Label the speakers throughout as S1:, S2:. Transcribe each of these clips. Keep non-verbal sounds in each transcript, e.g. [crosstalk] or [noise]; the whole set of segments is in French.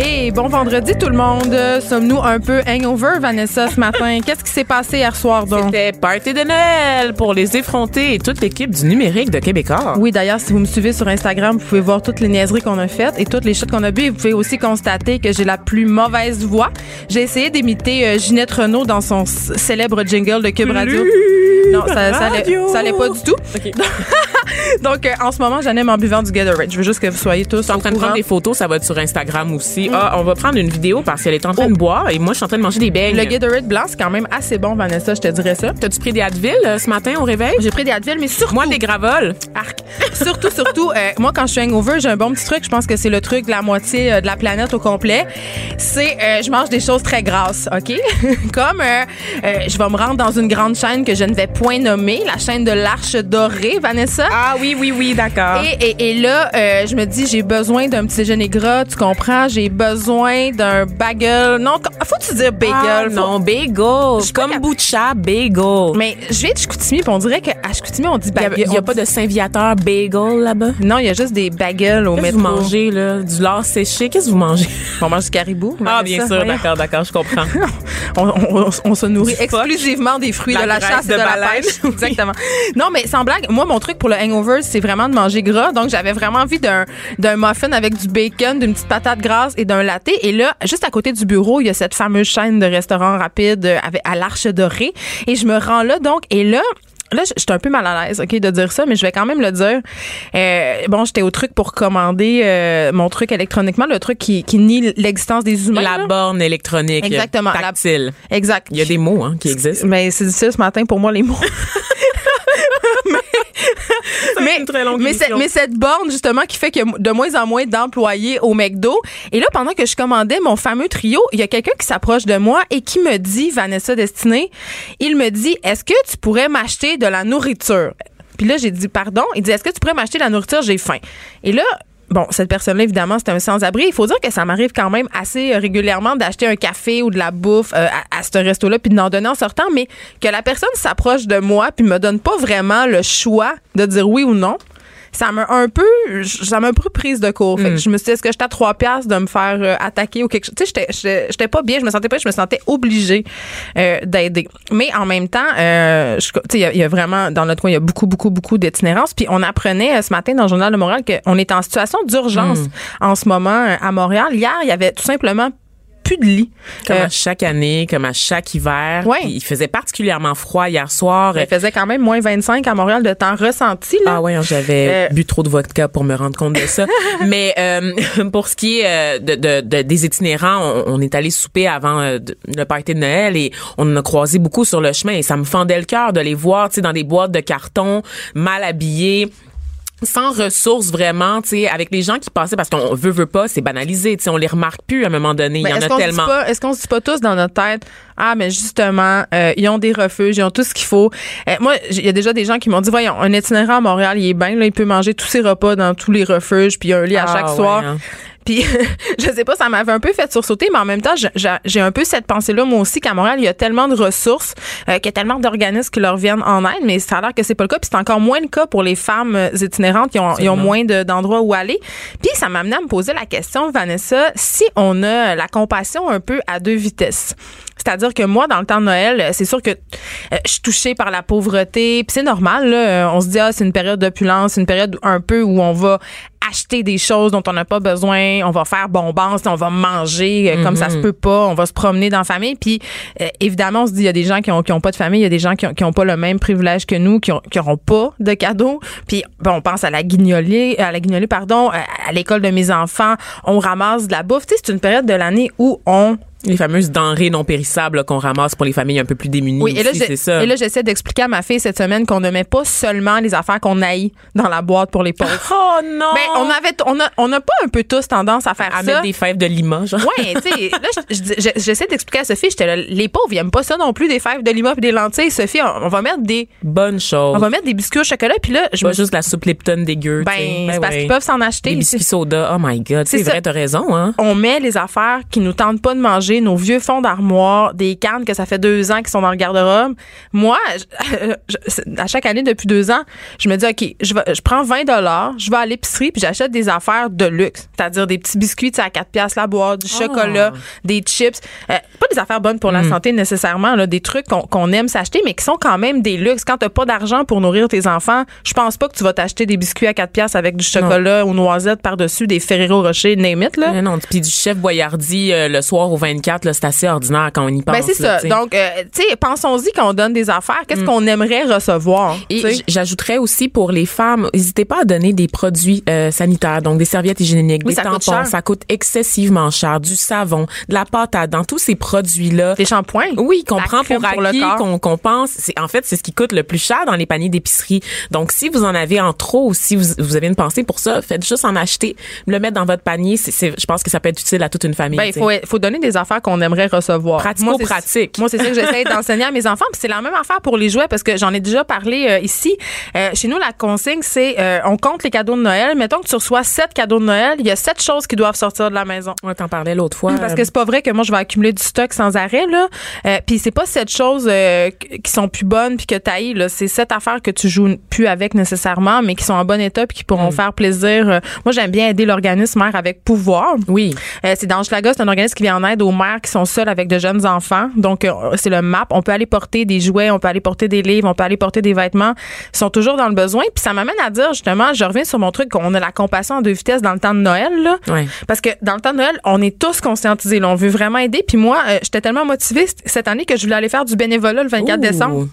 S1: Hey, bon vendredi tout le monde. Sommes-nous un peu hangover, Vanessa, ce matin? [laughs] Qu'est-ce qui s'est passé hier soir, donc?
S2: C'était party de Noël pour les effrontés et toute l'équipe du numérique de Québécois.
S1: Oui, d'ailleurs, si vous me suivez sur Instagram, vous pouvez voir toutes les niaiseries qu'on a faites et toutes les shots qu'on a bu. Et vous pouvez aussi constater que j'ai la plus mauvaise voix. J'ai essayé d'imiter euh, Ginette Renault dans son célèbre jingle de Cube Radio. Non, ça, ça, allait, ça allait pas du tout. [laughs] [laughs] [laughs] Donc, euh, en ce moment, j'en aime en buvant du Gatorade. Je veux juste que vous soyez tous
S2: Je suis en train de prendre des photos, ça va être sur Instagram aussi. Ah, on va prendre une vidéo parce qu'elle est en train de boire et moi, je suis en train de manger des beignes.
S1: Le Gatorade blanc, c'est quand même assez bon, Vanessa, je te dirais ça.
S2: T'as-tu pris des Advil euh, ce matin au réveil?
S1: J'ai pris des Advil, mais surtout...
S2: Moi, des gravoles.
S1: Arc. [laughs] Surtout, surtout, euh, moi, quand je suis hangover, j'ai un bon petit truc. Je pense que c'est le truc de la moitié euh, de la planète au complet. C'est, euh, je mange des choses très grasses, OK? [laughs] Comme, je vais me rendre dans une grande chaîne que je ne vais point nommer, la chaîne de l'Arche Dorée, Vanessa.
S2: Ah oui, oui, oui, d'accord.
S1: Et, et, et là, euh, je me dis, j'ai besoin d'un petit déjeuner gras, tu comprends? J'ai besoin d'un bagel. Non, faut-tu dire bagel?
S2: Ah,
S1: Faut-
S2: non, bagel.
S1: suis pas
S2: Comme Boucha, bagel.
S1: Mais je viens de Chicoutimi, puis on dirait qu'à Chicoutimi, on dit
S2: Il n'y a,
S1: bagel.
S2: il y a pas
S1: dit-
S2: de Saint-Viateur bagel là-bas?
S1: Non, il y a juste des bagels au métro.
S2: vous mangez, là? Du lard séché? Qu'est-ce que vous mangez?
S1: On mange du caribou.
S2: Ah, bien sûr, d'accord, d'accord, je comprends. [laughs]
S1: on, on- on se nourrit exclusivement des fruits
S2: La
S1: de la chasse et
S2: de
S1: de, la pêche. [laughs] Exactement. Non, mais sans blague, moi, mon truc pour le hangover, c'est vraiment de manger gras. Donc, j'avais vraiment envie d'un, d'un muffin avec du bacon, d'une petite patate grasse et d'un latte. Et là, juste à côté du bureau, il y a cette fameuse chaîne de restaurants rapides euh, avec, à l'Arche Dorée. Et je me rends là, donc, et là, Là, je je suis un peu mal à l'aise, OK, de dire ça, mais je vais quand même le dire. Euh, bon, j'étais au truc pour commander euh, mon truc électroniquement, le truc qui, qui nie l'existence des humains.
S2: La
S1: là.
S2: borne électronique.
S1: Exactement. La-
S2: Tactile.
S1: Exact.
S2: Il y a des mots hein, qui existent.
S1: Mais c'est difficile ce matin pour moi les mots. [laughs] mais,
S2: une très longue
S1: mais,
S2: émission.
S1: c'est- mais cette borne justement qui fait qu'il y a de moins en moins d'employés au McDo. Et là, pendant que je commandais mon fameux trio, il y a quelqu'un qui s'approche de moi et qui me dit, Vanessa Destinée, il me dit, est-ce que tu pourrais m'acheter de la nourriture? Puis là, j'ai dit, pardon. Il dit, est-ce que tu pourrais m'acheter de la nourriture? J'ai faim. Et là, Bon, cette personne-là, évidemment, c'est un sans-abri. Il faut dire que ça m'arrive quand même assez euh, régulièrement d'acheter un café ou de la bouffe euh, à, ce resto-là puis de n'en donner en sortant, mais que la personne s'approche de moi puis me donne pas vraiment le choix de dire oui ou non. Ça m'a un peu, ça m'a un peu prise de court. Fait que je me suis dit, est-ce que j'étais à trois piastres de me faire euh, attaquer ou quelque chose? Tu sais, j'étais- j'étais j'étais pas bien, je me sentais pas, je me sentais obligée euh, d'aider. Mais en même temps, euh, tu sais, il y a- il y, a vraiment, dans notre coin, il y a beaucoup, beaucoup, beaucoup d'itinérance. Puis on apprenait euh, ce matin dans le Journal de Montréal qu'on est en situation d'urgence en ce moment euh, à Montréal. Hier, il y avait tout simplement plus de lits.
S2: Comme
S1: Euh,
S2: à chaque année, comme à chaque hiver. Il faisait particulièrement froid hier soir.
S1: il faisait quand même moins 25 à Montréal de temps ressenti. Là.
S2: Ah ouais, j'avais
S1: Euh,
S2: bu trop de vodka pour me rendre compte de ça. [laughs] Mais euh, [laughs] pour ce qui est euh, de, de- de- des itinérants, on, on est allé souper avant le party de Noël et on en a croisé beaucoup sur le chemin et ça me fendait le cœur de les voir, tu sais, dans des boîtes de carton, mal habillés sans ressources vraiment, tu sais, avec les gens qui passaient parce qu'on veut veut pas, c'est banalisé, tu sais, on les remarque plus à un moment donné, il y en
S1: est-ce
S2: a
S1: qu'on se dit
S2: tellement.
S1: pas- Est-ce qu'on se dit pas tous dans notre tête, ah, mais justement, euh, ils ont des refuges, ils ont tout ce qu'il faut. Euh, moi, il y a déjà des gens qui m'ont dit, voyons, un itinérant à Montréal, il est bien, là, il peut manger tous ses repas dans tous les refuges, puis il y a un lit à
S2: Ah,
S1: chaque
S2: ouais,
S1: soir.
S2: hein.
S1: Puis, [laughs] je sais pas, ça m'avait un peu fait sursauter, mais en même temps, j'ai un peu cette pensée-là, moi aussi, qu'à Montréal, il y a tellement de ressources, euh, qu'il y a tellement d'organismes qui leur viennent en aide, mais ça a l'air que c'est pas le cas. Puis c'est encore moins le cas pour les femmes euh, itinérantes qui ont, ils ont moins de- d'endroits où aller. Puis ça m'a amené à me poser la question, Vanessa, si on a la compassion un peu à deux vitesses. C'est-à-dire que moi, dans le temps de Noël, euh, c'est sûr que euh, je suis touchée par la pauvreté. Puis c'est normal, là. On se dit, ah, c'est une période d'opulence, c'est une période un peu où on va acheter des choses dont on n'a pas besoin, on va faire bombance, on va manger euh, comme ça se peut pas, on va se promener dans la famille. Puis euh, évidemment, on se dit, il y a des gens qui ont, qui ont pas de famille, il y a des gens qui ont, qui ont pas le même privilège que nous, qui, ont, qui pas de cadeaux. Puis bon, on pense à la guignolée, à la guignolée, pardon, à, à l'école de mes enfants, on ramasse de la bouffe. Tu sais, c'est une période de l'année où on
S2: Les fameuses denrées non périssables qu'on ramasse pour les familles un peu plus démunies.
S1: Oui, et là,
S2: c'est
S1: et là, j'essaie d'expliquer à ma fille cette semaine qu'on ne met pas seulement les affaires qu'on haït dans la boîte pour les [laughs] pauvres.
S2: oh non!
S1: Ben, on avait, on a, on a pas un peu tous tendance à faire
S2: à
S1: ça.
S2: mettre des fèves de lima, genre.
S1: Ouais, tu sais, [laughs] là, j'essaie d'expliquer à Sophie, j'étais là, les pauvres, ils aiment pas ça non plus, des fèves de lima et des lentilles. Sophie, on, on va mettre des,
S2: Bonne chose.
S1: on va mettre des biscuits au chocolat, puis là, je
S2: Pas
S1: me
S2: juste la soupe Lipton dégueu.
S1: ben,
S2: sais.
S1: c'est parce
S2: ouais.
S1: qu'ils peuvent s'en acheter.
S2: Des biscuits soda. Oh my God.
S1: C'est
S2: vrai, t'as raison, hein?
S1: on met les affaires qui nous tentent pas de manger, nos vieux fonds d'armoire, des cannes que ça fait deux ans qui sont dans le garde-robe. Moi, je- je- à chaque année depuis deux ans, je me dis ok, je, vais, je prends 20 dollars, je vais à l'épicerie puis j'achète des affaires de luxe, c'est-à-dire des petits biscuits à 4 pièces la boîte, du
S2: Ah.
S1: chocolat, des chips, Euh, pas des affaires bonnes pour la
S2: Hmm.
S1: santé nécessairement, là, des trucs qu'on aime s'acheter, mais qui sont quand même des luxes. Quand t'as pas d'argent pour nourrir tes enfants, je pense pas que tu vas t'acheter des biscuits à 4 pièces avec du chocolat aux noisettes par-dessus, des Ferrero Rocher, name it, là.
S2: Mais non, puis du chef Boyardi euh, le soir au 24, là, c'est assez ordinaire quand on y pense.
S1: Ben c'est ça.
S2: Mm.
S1: Donc, euh, tu sais, pensons-y qu'on donne des affaires. Qu'est-ce qu'on aimerait recevoir?
S2: Et j'ajouterais aussi pour les femmes, n'hésitez pas à donner des produits euh, sanitaires, donc des serviettes hygiéniques,
S1: Oui,
S2: des
S1: ça coûte
S2: tampons,
S1: cher.
S2: ça coûte excessivement cher, du savon, de la pâte à dents, tous ces produits-là.
S1: Des shampoings?
S2: Oui, qu'on prend pour
S1: pour le
S2: acquis, qu'on qu'on pense, c'est en fait c'est ce qui coûte le plus cher dans les paniers d'épicerie. Donc si vous en avez en trop ou si vous, vous avez une pensée pour ça, faites juste en acheter, le mettre dans votre panier, je pense que ça peut être utile à toute une famille.
S1: Ben, il faut donner des affaires qu'on aimerait recevoir.
S2: Pratico-pratique.
S1: Moi, c'est moi, c'est ça que j'essaie d'enseigner à mes enfants. Puis c'est la même affaire pour les jouets parce que j'en ai déjà parlé euh, ici. Euh, chez nous, la consigne, c'est euh, on compte les cadeaux de Noël. Mettons que tu reçois sept cadeaux de Noël, il y a sept choses qui doivent sortir de la maison.
S2: On t'en parlait l'autre fois.
S1: Parce que c'est pas vrai que moi je vais accumuler du stock sans arrêt là. Puis c'est pas cette chose euh, qui sont plus bonnes puis que t'ailles là, c'est cette affaire que tu joues plus avec nécessairement mais qui sont en bon état puis qui pourront faire plaisir. Moi j'aime bien aider l'organisme Mère avec pouvoir.
S2: oui.
S1: C'est dans Schlaga, c'est un organisme qui vient en aide aux mères qui sont seules avec de jeunes enfants. Donc, euh, c'est le MAP. On peut aller porter des jouets, on peut aller porter des livres, on peut aller porter des vêtements. Ils sont toujours dans le besoin. Puis ça m'amène à dire, justement, je reviens sur mon truc, qu'on a la compassion en deux vitesses dans le temps de Noël. Là. Parce que dans le temps de Noël, on est tous conscientisés. là. on veut vraiment aider. Puis moi, euh, j'étais tellement motivée cette année que je voulais aller faire du bénévolat le 24
S2: Ouh.
S1: décembre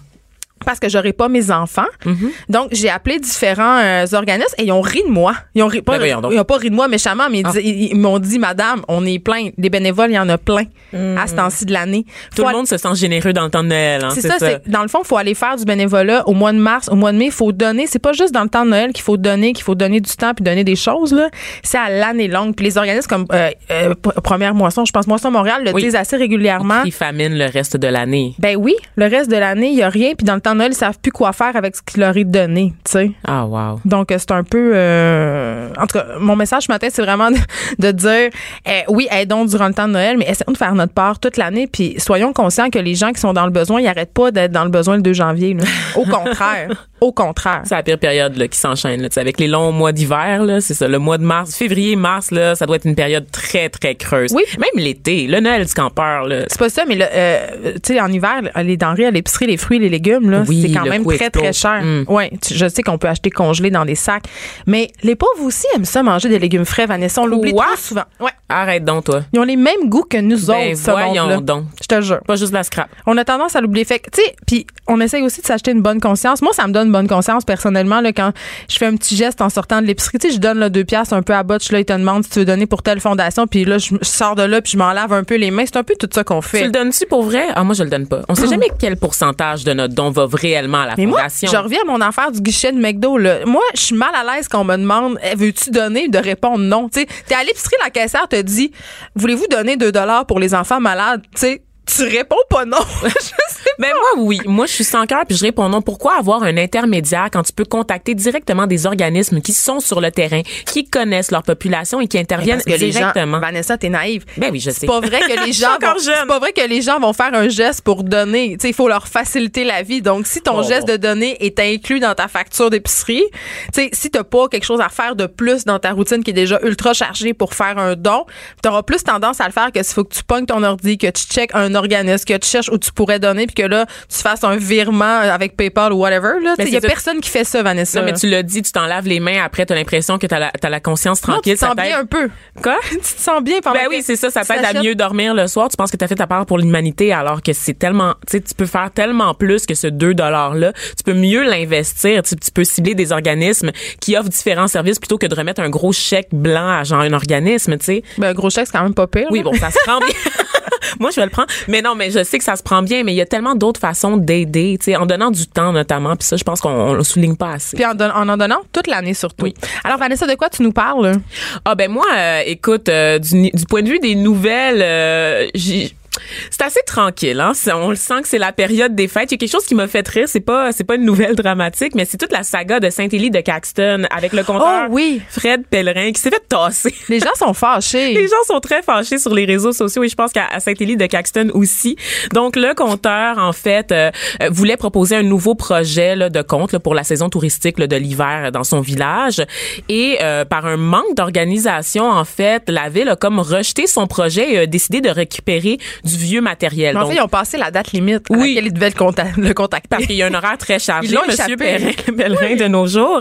S1: parce que j'aurais pas mes enfants.
S2: Mm-hmm.
S1: Donc, j'ai appelé différents euh, organismes et ils ont ri de moi. Ils ont ri, pas,
S2: Ben
S1: ils ont pas ri de moi méchamment, mais ils,
S2: Ah.
S1: ils- ils m'ont dit, Madame, on est plein. Des bénévoles, il y en a plein à ce temps-ci de l'année.
S2: Tout le monde se sent généreux dans le temps de Noël. Hein,
S1: c'est ça, c'est dans le fond, il faut aller faire du bénévolat au mois de mars, au mois de mai, il faut donner, c'est pas juste dans le temps de Noël qu'il faut donner, qu'il faut donner du temps puis donner des choses là, c'est à l'année longue. Puis les organismes comme euh, euh, Première Moisson, je pense Moisson Montréal le
S2: Oui.
S1: disent assez régulièrement.
S2: Ils famine le reste de l'année.
S1: Ben oui, le reste de l'année, il y a rien puis dans le temps de Noël, ils savent plus quoi faire avec ce qui leur est donné, tu sais.
S2: Ah, wow.
S1: Donc, euh, c'est un peu... euh, en tout cas, mon message ce matin, c'est vraiment de, de dire, euh, oui, aidons durant le temps de Noël, mais essayons de faire notre part toute l'année, puis soyons conscients que les gens qui sont dans le besoin, ils n'arrêtent pas d'être dans le besoin le 2 janvier. là. Au contraire. [laughs] au contraire.
S2: C'est la pire période là, qui s'enchaîne. là. Avec les longs mois d'hiver, c'est ça. Le mois de mars, février, mars, là, ça doit être une période très, très creuse.
S1: Oui.
S2: Même l'été, le Noël du campeur.
S1: C'est pas ça, mais euh, tu sais, en hiver, les denrées à l'épicerie, les fruits, les légumes, là,
S2: Oui,
S1: c'est quand même très, très cher.
S2: Mm.
S1: Ouais, tu- je sais qu'on peut acheter congelé dans des sacs, mais les pauvres aussi aiment ça manger des légumes frais, Vanessa. On l'oublie trop souvent. Ouais.
S2: Arrête donc, toi.
S1: Ils ont les mêmes goûts que nous
S2: Ben,
S1: autres,
S2: voyons donc.
S1: Je te jure.
S2: Pas juste la scrap.
S1: On a tendance à l'oublier. Fait tu sais, puis on essaye aussi de s'acheter une bonne conscience. Moi, ça me donne une bonne conscience personnellement là, quand je fais un petit geste en sortant de l'épicerie. Tu sais, je donne là, deux piastres un peu à botch. Là, ils te demandent si tu veux donner pour telle fondation. Puis là, je je sors de là puis je m'en lave un peu les mains. C'est un peu tout ça qu'on
S2: Tu
S1: fait.
S2: le donnes-tu pour vrai? Ah, moi, je le donne pas. On sait [clears throat] jamais quel pourcentage de notre don va réellement à la
S1: Mais moi,
S2: fondation.
S1: je reviens à mon affaire du guichet de McDo. Là. Moi, je suis mal à l'aise qu'on me demande Eh, veux-tu donner de répondre non? Tu sais, t'es à l'épicerie, la caissière te dit voulez-vous donner 2 dollars pour les enfants malades? Tu sais, tu réponds pas non. [laughs] je sais
S2: Ben moi oui, moi je suis sans cœur puis je réponds non. Pourquoi avoir un intermédiaire quand tu peux contacter directement des organismes qui sont sur le terrain, qui connaissent leur population et qui interviennent
S1: Parce que les gens,
S2: directement?
S1: Vanessa, t'es naïve.
S2: Ben oui, je sais.
S1: C'est pas vrai que les [laughs] gens vont, c'est pas vrai que les gens vont faire un geste pour donner. Tu sais, il faut leur faciliter la vie. Donc, si ton
S2: Oh.
S1: geste de donner est inclus dans ta facture d'épicerie, tu sais, si t'as pas quelque chose à faire de plus dans ta routine qui est déjà ultra chargée pour faire un don, t'auras plus tendance à le faire que s'il faut que tu pognes ton ordi, que tu checkes un organisme que tu cherches où tu pourrais donner, puis que là, tu fasses un virement avec PayPal ou whatever. Là, il y a personne qui fait ça, Vanessa.
S2: Non, mais tu l'as dit, tu t'en laves les mains après, t'as l'impression que t'as la, t'as la conscience
S1: Non,
S2: tranquille.
S1: tu te sens bien un peu.
S2: Quoi? [laughs]
S1: tu te sens bien pendant
S2: Ben oui, c'est ça, ça t'aide à mieux dormir le soir. Tu penses que t'as fait ta part pour l'humanité alors que c'est tellement, tu sais, tu peux faire tellement plus que ce 2 dollars-là. Tu peux mieux l'investir. Tu, tu peux cibler des organismes qui offrent différents services plutôt que de remettre un gros chèque blanc à genre un organisme, tu sais.
S1: Ben, gros chèque, c'est quand même pas pire.
S2: Oui,
S1: là.
S2: bon, ça se prend bien. [laughs] [laughs] Moi, je vais le prendre. Mais non, mais je sais que ça se prend bien, mais il y a tellement d'autres façons d'aider, tu sais, en donnant du temps notamment. Puis ça, je pense qu'on on le souligne pas assez.
S1: Puis en, don- en en donnant toute l'année surtout.
S2: Oui.
S1: Alors, Vanessa, de quoi tu nous parles?
S2: Ah ben moi, euh, écoute, euh, du, du point de vue des nouvelles, euh, j'ai- c'est assez tranquille. Hein? On le sent que c'est la période des fêtes. Il y a quelque chose qui m'a fait rire. C'est pas, c'est pas une nouvelle dramatique, mais c'est toute la saga de Saint-Élie de Caxton avec le compteur
S1: Oh oui.
S2: Fred Pellerin qui s'est fait tasser.
S1: Les gens sont fâchés. [laughs]
S2: Les gens sont très fâchés sur les réseaux sociaux et je pense qu'à Saint-Élie de Caxton aussi. Donc le compteur en fait euh, euh, voulait proposer un nouveau projet là, de compte là, pour la saison touristique là, de l'hiver dans son village et euh, par un manque d'organisation en fait, la ville a comme rejeté son projet et a décidé de récupérer du vieux matériel.
S1: Mais en
S2: Donc,
S1: fait, ils ont passé la date limite à
S2: Oui.
S1: laquelle ils devaient le, conta- le contacter.
S2: parce [laughs] qu'il y a un horaire très chargé,
S1: Ils
S2: Monsieur. Pellerin, [laughs] Pellerin de nos jours.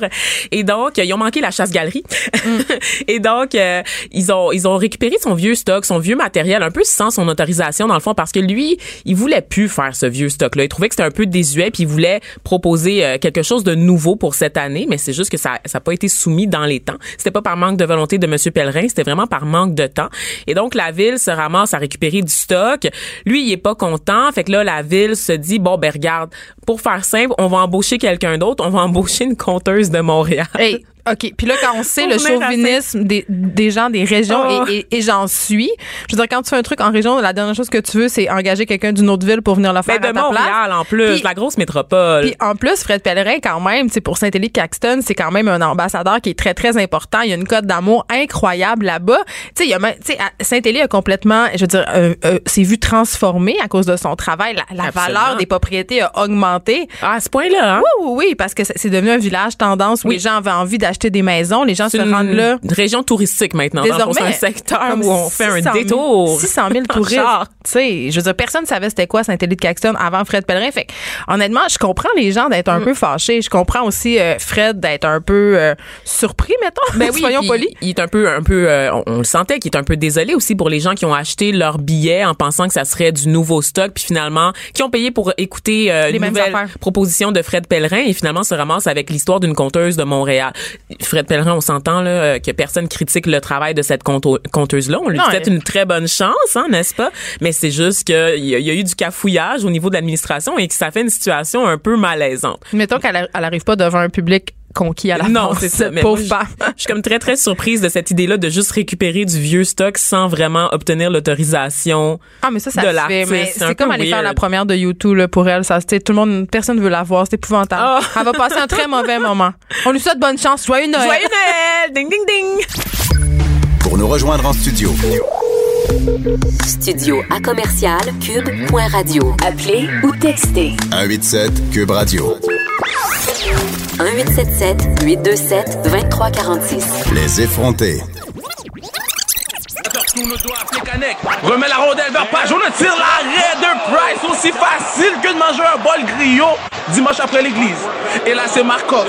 S2: Et donc, ils ont manqué la chasse-galerie.
S1: Mm. [laughs]
S2: et donc, euh, ils ont ils ont récupéré son vieux stock, son vieux matériel, un peu sans son autorisation dans le fond, parce que lui, il voulait plus faire ce vieux stock-là. Il trouvait que c'était un peu désuet, puis il voulait proposer euh, quelque chose de nouveau pour cette année, mais c'est juste que ça ça n'a pas été soumis dans les temps. C'était pas par manque de volonté de Monsieur Pellerin, c'était vraiment par manque de temps. Et donc, la ville se ramasse à récupérer du stock. Lui, il est pas content. Fait que là, la ville se dit, bon, ben regarde, pour faire simple, on va embaucher quelqu'un d'autre. On va [laughs] embaucher une conteuse de Montréal.
S1: OK. Puis là, quand on sait le
S2: à
S1: chauvinisme des, des gens des régions,
S2: Oh.
S1: et, et- et j'en suis, je veux dire, quand tu fais un truc en région, la dernière chose que tu veux, c'est engager quelqu'un d'une autre ville pour venir le faire
S2: Ben,
S1: à
S2: de
S1: ta
S2: Montréal,
S1: place.
S2: en plus,
S1: Puis-
S2: la grosse métropole.
S1: Puis en plus, Fred Pellerin, quand même, c'est pour Saint-Élie Caxton, c'est quand même un ambassadeur qui est très, très important. Il y a une cote d'amour incroyable là-bas. Tu sais, il y a même- tu sais, à- Saint-Élie a complètement, je veux dire, euh, euh, s'est vu transformé à cause de son travail. La, valeur des propriétés a augmenté.
S2: Ah, à ce point-là, hein?
S1: Oui, oui, oui, parce que c'est c'est devenu un village tendance où
S2: Oui.
S1: les gens avaient envie d'acheter des maisons. Les gens se rendent
S2: une
S1: là.
S2: région touristique maintenant.
S1: Désormais,
S2: c'est un secteur où on fait un
S1: 600 000
S2: détour.
S1: 600 000 [laughs]
S2: en
S1: touristes. Tu sais, je veux dire, personne savait c'était quoi Saint-Élie de Caxton avant Fred Pellerin. Fait honnêtement, je comprends les gens d'être
S2: Mm.
S1: un peu fâchés. Je comprends aussi euh, Fred d'être un peu euh, surpris, mettons.
S2: Ben oui, [laughs]
S1: Soyons polis.
S2: Il est un peu, un peu, euh, on, on le sentait qu'il est un peu désolé aussi pour les gens qui ont acheté leur billet en pensant que ça serait du nouveau stock, puis finalement qui ont payé pour écouter euh,
S1: Les
S2: une
S1: mêmes
S2: nouvelle
S1: affaires.
S2: proposition de Fred Pellerin et finalement se ramasse avec l'histoire d'une conteuse de Montréal. Fred Pellerin, on s'entend là euh, que personne critique le travail de cette conteuse là. On lui souhaite une très bonne chance, hein, n'est-ce pas? Mais c'est juste qu'il y, y a eu du cafouillage au niveau de l'administration et que ça fait une situation un peu malaisante.
S1: Mettons qu'elle a- elle arrive pas devant un public conquis à la
S2: Non, c'est ça. Mais
S1: pauvre
S2: moi,
S1: femme.
S2: je, [laughs] je suis comme très, très surprise de cette idée-là de juste récupérer du vieux stock sans vraiment obtenir l'autorisation.
S1: Ah, mais ça, ça
S2: de l'artiste,
S1: Mais
S2: c'est
S1: comme aller faire la première de YouTube là, pour elle. Ça, c'était tout le monde, personne veut la voir. C'est épouvantable.
S2: Oh.
S1: Elle va passer un très mauvais moment. On lui souhaite bonne chance. Joyeux Noël.
S2: Joyeux Noël! Ding, ding, ding!
S3: Pour nous rejoindre en studio,
S4: Studio à commercial cube.radio. Appelez ou textez
S3: 187 Cube Radio.
S4: 1877 827 2346.
S3: Les effrontés.
S5: Remets la rondelle vers page. On tire l'arrêt de Price. Aussi facile que de manger un bol griot dimanche après l'église. Et là, c'est Markov.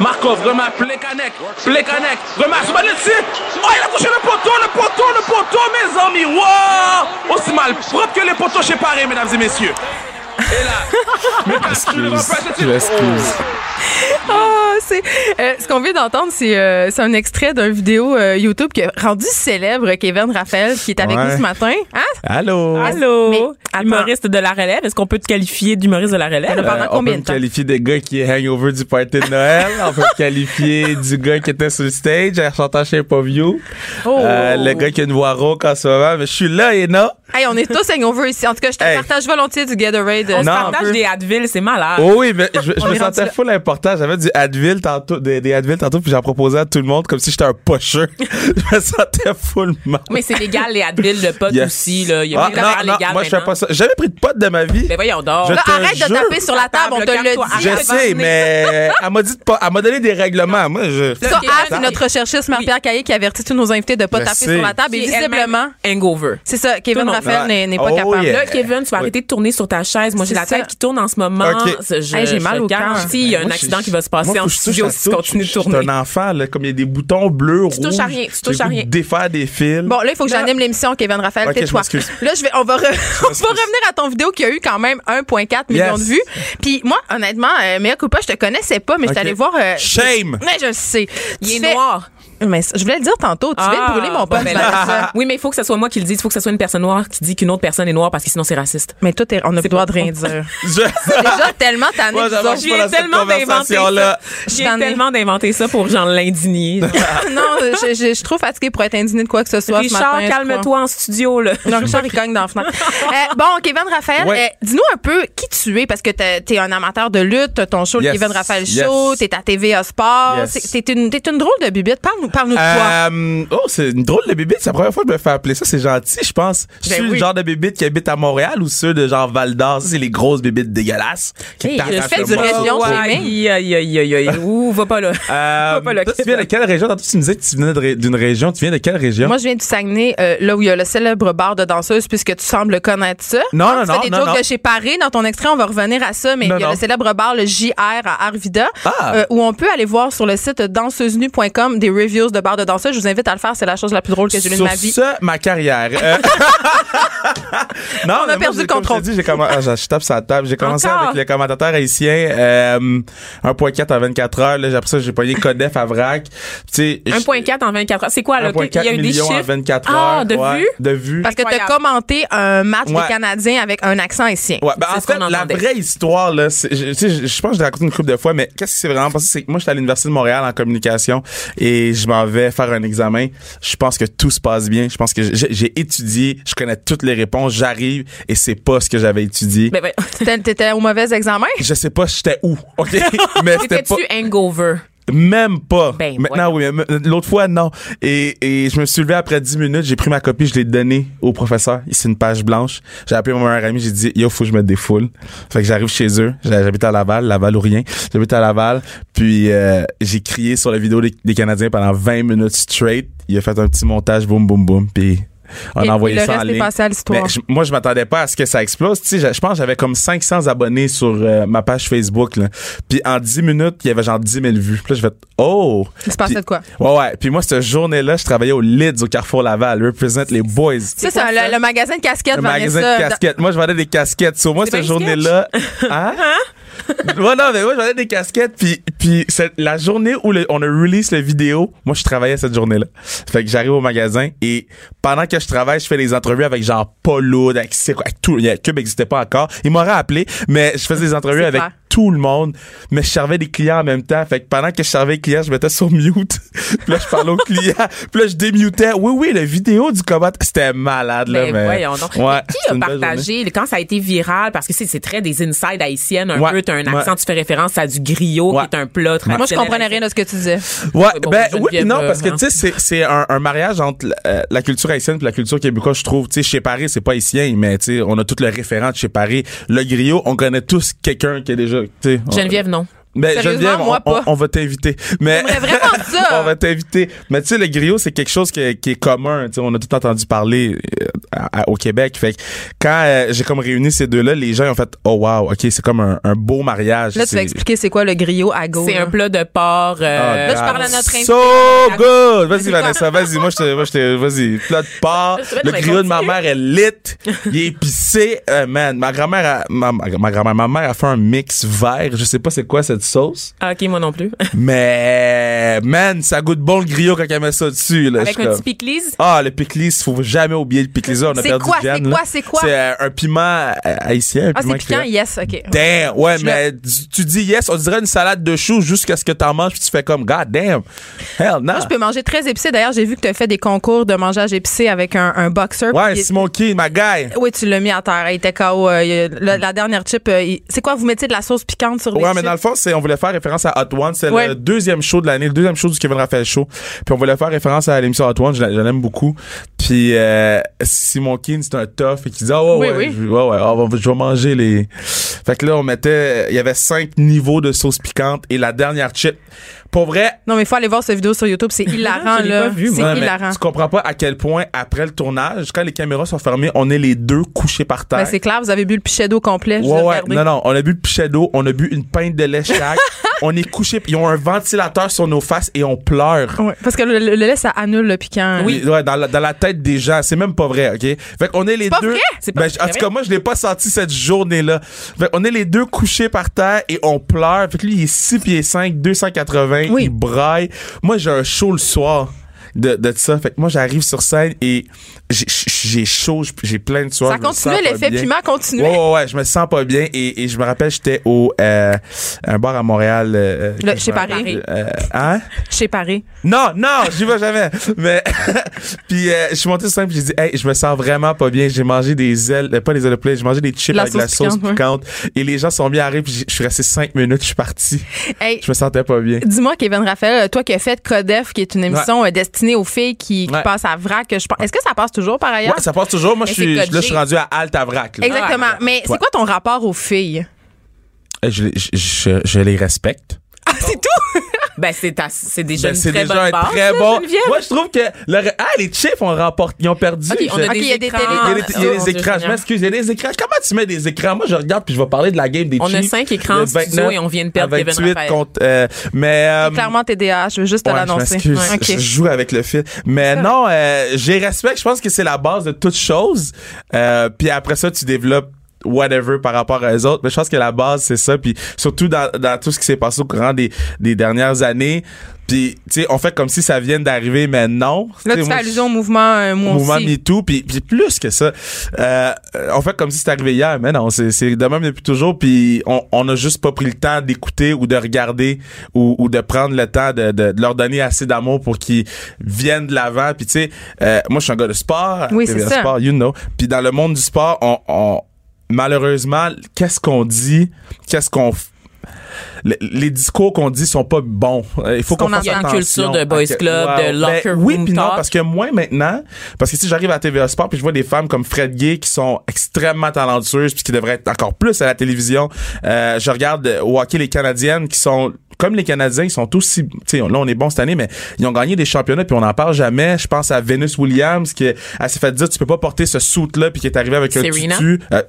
S5: Markov remet à Plekanec. Plekanec remet à. Oh, il a touché le poteau, le poteau, le poteau, mes amis. Wow! Aussi mal propre que les poteaux chez Paris, mesdames et messieurs. Et là, [laughs]
S6: Je m'excuse.
S1: Ah, c'est euh, ce qu'on vient d'entendre, c'est euh, c'est un extrait d'une vidéo euh, YouTube qui a rendu célèbre Kevin Raphaël qui est avec
S6: Ouais.
S1: nous ce matin. Hein?
S6: Allô?
S2: Allô?
S1: Mais,
S2: humoriste de la relève. Est-ce qu'on peut te qualifier d'humoriste de la relève?
S1: Pendant
S6: Euh, on
S1: combien
S6: peut
S1: de
S6: me
S1: temps?
S6: qualifier des gars qui est hangover du party de Noël. on peut me qualifier du gars qui était sur le stage en chantant chez Poview.
S1: Oh.
S6: Euh, le gars qui a une voix rauque en ce moment. Mais je suis là, et non.
S1: Hey, on est tous hangover ici. En tout cas, je te
S6: Hey.
S1: partage volontiers du Gatorade.
S2: On se
S6: Non,
S2: partage des Advil, c'est malade.
S6: Oh oui, mais je, je
S1: On
S6: me sentais
S1: là.
S6: full important. J'avais du Advil tantôt, des, des Advil tantôt, puis j'en proposais à tout le monde comme si j'étais un pocheur. [laughs] je me sentais full mal.
S2: Mais c'est légal, les Advil, le pot
S6: Yes.
S2: aussi, là. Il y a
S6: Ah, non, non,
S2: légales
S6: moi, je fais pas ça. J'ai jamais pris de pot de ma vie.
S2: Mais voyons donc.
S6: Je
S1: Là, arrête de taper sur la table, on te le dit.
S6: Je sais, mais elle m'a dit de pas, elle m'a donné des règlements. Moi, je.
S1: Ça, ah, c'est notre recherchiste Marie-Pierre Caillé qui avertit tous nos invités de pas taper sur la table. Et visiblement,
S2: Hangover.
S1: c'est ça, Kevin. Raphaël n'est pas
S6: Oh,
S1: capable.
S2: Là, Kevin, tu vas arrêter de tourner sur ta chaise. Moi, j'ai
S1: C'est
S2: la tête qui tourne en ce moment.
S1: Hey, j'ai mal
S2: je
S1: au
S2: gage.
S1: cœur.
S2: Si, il y a un
S6: Moi,
S2: accident qui va se passer
S6: moi,
S2: en studio si continues de tourner.
S6: un enfant, là, comme il y a des boutons bleus,
S2: Tu touches à
S6: rouges.
S2: rien, tu touches à rien.
S6: Défaire des fils.
S1: Bon, là, il faut que j'anime l'émission, Kevin Raphaël, tais-toi. Là, je vais, on va, re- [laughs] on va revenir à ton vidéo qui a eu quand même 1,4 millions de vues. Puis moi, honnêtement, euh, Mea Culpa, je te connaissais pas, mais je suis allée voir. euh,
S6: Shame!
S1: Mais je le sais.
S2: Il est noir.
S1: Mais je voulais le dire tantôt. Tu viens de brûler mon
S2: bon,
S1: poste.
S2: ben Oui, mais il faut que ce soit moi qui le dise. Il faut que ce soit une personne noire qui dit qu'une autre personne est noire parce que sinon c'est raciste.
S1: Mais toi, on a le droit de rien dire. [laughs]
S6: Je-
S1: Déjà tellement tanné
S6: Moi,
S2: J'ai
S6: cette
S2: tellement d'inventer ça. J'ai
S1: J'en ai-
S2: tellement d'inventer ça pour genre l'indigner. [laughs]
S1: non, je, je- je suis trop fatiguée pour être indignée de quoi que ce soit ce
S2: Richard,
S1: matin. je
S2: calme-toi en studio, là.
S1: Non, Richard, il cogne dans la fenêtre. [laughs] Euh, bon, Kevin Raphaël,
S6: Ouais.
S1: euh, dis-nous un peu qui tu es, parce que t'es t'es un amateur de lutte, t'as ton show, le
S6: Yes.
S1: Kevin Raphaël
S6: Yes.
S1: Show, t'es à TVA Sport,
S6: Yes.
S1: c'est- t'es une, t'es une drôle de bibite. Parle-nous parle de toi.
S6: Euh, oh, c'est une drôle de bébite. C'est la première fois que je me fais appeler ça. C'est gentil, je pense. Je
S1: Ben
S6: suis
S1: oui.
S6: le genre de bébite qui habite à Montréal ou ceux de genre Val d'Or. Ça, c'est les grosses bébites dégueulasses. Qui
S1: Hey,
S6: le
S1: du
S6: morceau.
S1: région
S6: Ouais.
S1: shaming.
S2: Aïe, aïe, aïe, aïe, aïe. Ouh, va pas là.
S6: Euh, [laughs]
S2: Va pas là,
S6: toi, tu viens de quelle région? Tantôt, tu me disais que tu venais d'une région. Tu viens de quelle région?
S1: Moi, je viens du Saguenay, euh, là où il y a le célèbre bar de danseuse, puisque tu sembles connaître ça.
S6: Non,
S1: Hein,
S6: non,
S1: tu
S6: non,
S1: fais des
S6: non,
S1: jokes
S6: non.
S1: de chez Paris. Dans ton extrait, on va revenir à ça, mais
S6: Non,
S1: il y a
S6: non.
S1: le célèbre bar, le JR à Arvida,
S6: Ah.
S1: euh, où on peut aller voir sur le site danseusenu.com des reviews de bars de danseuse. Je vous invite à le faire. C'est la chose la plus drôle que j'ai vue de ma vie.
S6: ça, ma carrière. Euh, [laughs] non,
S1: On a
S6: moi,
S1: perdu le contrôle.
S6: ah, je tape sur la table. J'ai commencé
S2: Encore?
S6: avec les commentateurs haïtiens, euh, 1.4 en 24 heures. Là, après ça, j'ai pogné Codef à vrac. Tu sais, je-
S2: 1.4 en 24 heures. C'est quoi, là?
S6: 1.4
S2: Il y a eu des
S6: millions en
S2: chiffres?
S6: 24
S2: Ah,
S6: heures.
S2: de
S6: ouais,
S2: vues?
S6: De vues.
S1: Parce que tu as commenté un match
S6: Ouais.
S1: des Canadiens avec un accent haïtien.
S6: Ouais, ben,
S2: C'est
S6: en
S2: ce qu'on
S6: fait, la vraie histoire, là, je pense que je l'ai raconté une couple de fois, mais qu'est-ce qui s'est vraiment passé? C'est que moi, j'étais à l'Université de Montréal en communication et je m'en vais faire un examen. Je pense que tout se passe bien. Je pense que j'ai étudié, je connais toutes les réponses, j'arrive et c'est pas ce que j'avais étudié.
S2: Ben, ben, [laughs]
S1: T'étais- au mauvais examen?
S6: Je sais pas j'étais où, OK? [laughs] mais c'était pas...
S2: Hangover?
S6: Même pas.
S2: Ben,
S6: Maintenant, oui. L'autre fois, non. Et, et je me suis levé après 10 minutes, j'ai pris ma copie, je l'ai donnée au professeur. C'est une page blanche. J'ai appelé mon meilleur ami, j'ai dit, yo, faut que je me défoule. Fait que j'arrive chez eux. J'habite à Laval, Laval ou rien. J'habite à Laval. Puis, euh, j'ai crié sur la vidéo des, des Canadiens pendant 20 minutes straight. Il a fait un petit montage, boum, boum, boum. Puis, on a envoyé ça en
S1: reste est
S6: ligne.
S1: passé à l'histoire.
S6: Mais je- moi, je m'attendais pas à ce que ça explose. Tu sais, je, pense que j'avais comme 500 abonnés sur euh, ma page Facebook. Là. Puis en 10 minutes, il y avait genre 10 000 vues. Puis là, je fais « Oh! »
S1: Il se passait
S6: Puis-
S1: de quoi?
S6: Ouais, ouais. Puis moi, cette journée-là, je travaillais au Lids au Carrefour Laval. Represent les boys.
S1: Ça, c'est un- le, le magasin de casquettes,
S6: Le magasin de casquettes. Moi, je vendais des casquettes. Sur moi, cette journée-là. Hein? [laughs] ouais, non, mais moi, je vendais des casquettes. Puis, puis la journée où le- on a release la vidéo, moi, je travaillais cette journée-là. Fait que j'arrive au magasin et pendant que je travaille, je fais des entrevues avec genre Paul avec, c'est quoi, avec tout. il y a- Cube n'existait pas encore. Il m'aurait appelé, mais je faisais des entrevues avec
S1: clair.
S6: tout le monde, mais je servais des clients en même temps. Fait que pendant que je servais les clients, je mettais sur mute. [laughs] puis là, je parlais aux clients. Puis là, je démutais. Oui, oui, la vidéo du combat, c'était malade, là.
S2: Ben
S6: mais
S2: voyons donc.
S6: Ouais,
S2: Mais qui a partagé, quand ça a été viral, parce que c'est c'est très des inside haïtiennes, un
S6: Ouais,
S2: peu, un accent,
S6: ouais.
S2: tu fais référence à du griot,
S6: Ouais.
S2: qui est un plat traditionnel.
S1: Moi, je comprenais rien de ce que tu disais.
S6: Ouais,
S2: bon,
S6: ben oui, puis non,
S2: euh,
S6: parce que
S2: hein.
S6: tu sais, c'est c'est un, un mariage entre la, la culture haïtienne et la culture québécoise, je trouve. Tu sais, chez Paris, c'est pas haïtien, mais tu sais, on a tout le référent de chez Paris. Le griot, on connaît tous quelqu'un qui est déjà. tu sais, on-
S2: Geneviève, non.
S6: Ben,
S1: Sérieusement,
S6: Geneviève,
S1: moi,
S6: on,
S1: pas.
S6: on- on va t'inviter. Mais
S1: vraiment [laughs] ça.
S6: on va t'inviter. Mais tu sais, le griot, c'est quelque chose qui, est- qui est commun. Tu sais, on a tout entendu parler euh, à- à- au Québec. Fait que quand euh, j'ai comme réuni ces deux-là, les gens ont fait oh wow, ok, c'est comme un, un beau mariage.
S1: Là, tu vas expliquer c'est quoi le griot à go.
S2: C'est un plat de porc.
S6: Ah,
S2: euh,
S1: Là, je parle à notre invité.
S6: So good! Vas-y? Vanessa, vas-y. Moi, je te, moi, je te, vas-y. Plat de porc. Le griot de ma mère est lit. Il est épicé. Euh, man, ma grand-mère a, ma, ma grand-mère, ma mère a fait un mix vert. Je sais pas c'est quoi cette sauce.
S2: Ah, ok, moi non plus. [laughs]
S6: Mais, man, ça goûte bon le griot quand elle met ça dessus, là.
S2: Avec un petit pickles.
S6: Ah, le pickles, faut jamais oublier le pickles. Ça, on a
S1: C'est
S6: perdu
S1: quoi,
S6: Jen,
S1: c'est quoi, c'est quoi?
S6: C'est euh, un piment euh, haïtien. un
S1: Ah, c'est piquant, yes, OK.
S6: Damn, ouais,
S1: Je
S6: mais tu, tu dis yes, on dirait une salade de choux jusqu'à ce que t'en manges puis tu fais comme God damn. Hell no.
S1: Moi, je peux manger très épicé. D'ailleurs, j'ai vu que tu as fait des concours de mangeage épicé avec un, un boxer.
S6: Ouais, Simon Key, ma guy.
S1: Oui, tu l'as mis à terre. Il était KO. euh, la, la dernière chip, euh, c'est quoi, vous mettez de la sauce piquante sur les
S6: Ouais,
S1: chips?
S6: mais dans le fond, c'est, on voulait faire référence à Hot One. C'est
S1: Ouais.
S6: le deuxième show de l'année, le deuxième show du Kevin Raphaël Show. Puis on voulait faire référence à l'émission Hot One. Je l'aime beaucoup. Puis euh, Simon Keane, c'est un tough. Et qui dit, ah ouais,
S1: Oui,
S6: ouais,
S1: oui.
S6: Je, ouais, ouais, ah, je vais manger les... Fait que là, on mettait... Il y avait cinq niveaux de sauce piquante. Et la dernière chip, pour vrai,
S1: Non, mais il faut aller voir cette vidéo sur YouTube. C'est [laughs] hilarant,
S2: Je l'ai
S1: là.
S2: pas vu,
S1: C'est hilarant.
S6: tu comprends pas à quel point, après le tournage, quand les caméras sont fermées, on est les deux couchés par terre.
S1: Ben, c'est clair, vous avez bu le pichet d'eau complet. Je
S6: Ouais, ouais. Non, non, on a bu le pichet d'eau, on a bu une pinte de lait chaque. [laughs] on est couché, ils ont un ventilateur sur nos faces et on pleure.
S1: Ouais, parce que le, le- le lait, ça annule le piquant.
S6: Oui. Ouais, dans la, dans la tête des gens. C'est même pas vrai, OK? Fait qu'on est les
S1: pas
S6: deux.
S1: vrai?
S2: C'est pas
S6: Ben,
S2: vrai.
S6: en tout cas, moi, je l'ai pas senti cette journée-là. Fait qu'on est les deux couchés par terre et on pleure. Fait que lui, il est 6 pieds 5, 280.
S1: Oui.
S6: Il braille. Moi, j'ai un show le soir. De, de ça. Fait que moi, j'arrive sur scène et j'ai- chaud, j'ai plein de soir.
S1: Ça
S6: pas
S1: l'effet piment continuait.
S6: Ouais, ouais, ouais, je me sens pas bien et, et je me rappelle, j'étais au euh, un bar à Montréal. euh,
S1: Le-
S6: je
S1: chez Paris.
S6: euh, hein?
S1: Chez Paris.
S6: Non, non, j'y vais jamais. Mais [laughs] puis euh, je suis monté sur scène puis j'ai dit, hey, je me sens vraiment pas bien. J'ai mangé des ailes, euh, pas des ailes de poulet, j'ai mangé des chips
S1: La
S6: avec de la
S1: sauce
S6: sauce
S1: piquante, ouais.
S6: piquante. Et les gens sont bien arrivés puis je suis resté cinq minutes, je suis parti.
S1: Hey,
S6: Je me sentais pas bien.
S1: Dis-moi, Kevin Raphaël, toi qui as fait Codef, qui est une émission euh, destinée aux filles qui, qui
S6: Ouais.
S1: passent à VRAC, je pense. Est-ce que ça passe toujours par ailleurs?
S6: Ouais, ça passe toujours. Moi, je suis là, je suis rendu à Altavrac. là.
S1: Exactement.
S2: Ouais.
S1: Mais c'est quoi ton rapport aux filles?
S6: Euh, Je, je, je, je les respecte.
S1: Ah, c'est tout?
S2: Ben, c'est ta- c'est déjà
S6: Ben,
S2: une
S6: c'est
S2: très
S6: déjà
S2: bonne
S6: un
S2: base,
S6: très bon. Moi, je trouve que le- ah, les Chiefs ont remporté, ils ont perdu.
S2: Ok, on
S6: Je-
S2: a des
S1: il y a des
S2: écrans.
S1: télé-
S6: Il y a des, il y a
S2: Oh,
S6: des
S2: mon Dieu,
S6: écrans, je
S2: Seigneur.
S6: m'excuse, il y a des écrans. Comment tu mets des écrans? Moi, je regarde puis je vais parler de la game des
S2: On a cinq écrans
S6: Le
S2: en studio et on vient de perdre
S6: à
S2: Kevin
S6: 28
S2: Raphaël.
S6: contre, euh, mais, euh,
S1: Clairement TDA, je veux juste te
S6: ouais, je
S1: l'annoncer.
S6: m'excuse,
S1: Ouais, ok.
S6: je joue avec le fil. Mais non, euh, j'ai respect. Je pense que c'est la base de toute chose. Euh, puis après ça, tu développes whatever par rapport aux autres. Mais je pense que la base, c'est ça. Puis surtout dans, dans tout ce qui s'est passé au courant des, des dernières années. Puis, tu sais, on fait comme si ça vient d'arriver, mais non.
S1: Là,
S6: Tu
S1: fais
S6: moi,
S1: allusion au mouvement, euh, moi
S6: mouvement
S1: aussi.
S6: MeToo, puis, puis plus que ça. Euh, on fait comme si c'était arrivé hier, mais non, c'est, c'est de même depuis toujours, puis on, on a juste pas pris le temps d'écouter ou de regarder ou, ou de prendre le temps de, de, de leur donner assez d'amour pour qu'ils viennent de l'avant. Puis tu sais, euh, moi je suis un gars de sport,
S1: Oui, c'est ça.
S6: sport, you know. Puis dans le monde du sport, on, on malheureusement, qu'est-ce qu'on dit, qu'est-ce qu'on f- les discours qu'on dit sont pas bons. Euh, Il faut qu'on fasse
S2: une
S6: attention
S2: culture de boys club, de
S6: Ben,
S2: locker
S6: Oui,
S2: room
S6: puis non, parce que moi maintenant, parce que si j'arrive à TVA Sport puis je vois des femmes comme Fred Gay qui sont extrêmement talentueuses puis qui devraient être encore plus à la télévision. Euh, je regarde euh, au hockey les Canadiennes qui sont comme les Canadiens, ils sont aussi, tu sais, là on est bon cette année, mais ils ont gagné des championnats puis on n'en parle jamais. Je pense à Venus Williams qui elle s'est fait dire tu peux pas porter ce suit là puis qui est arrivé avec un tutu. Euh,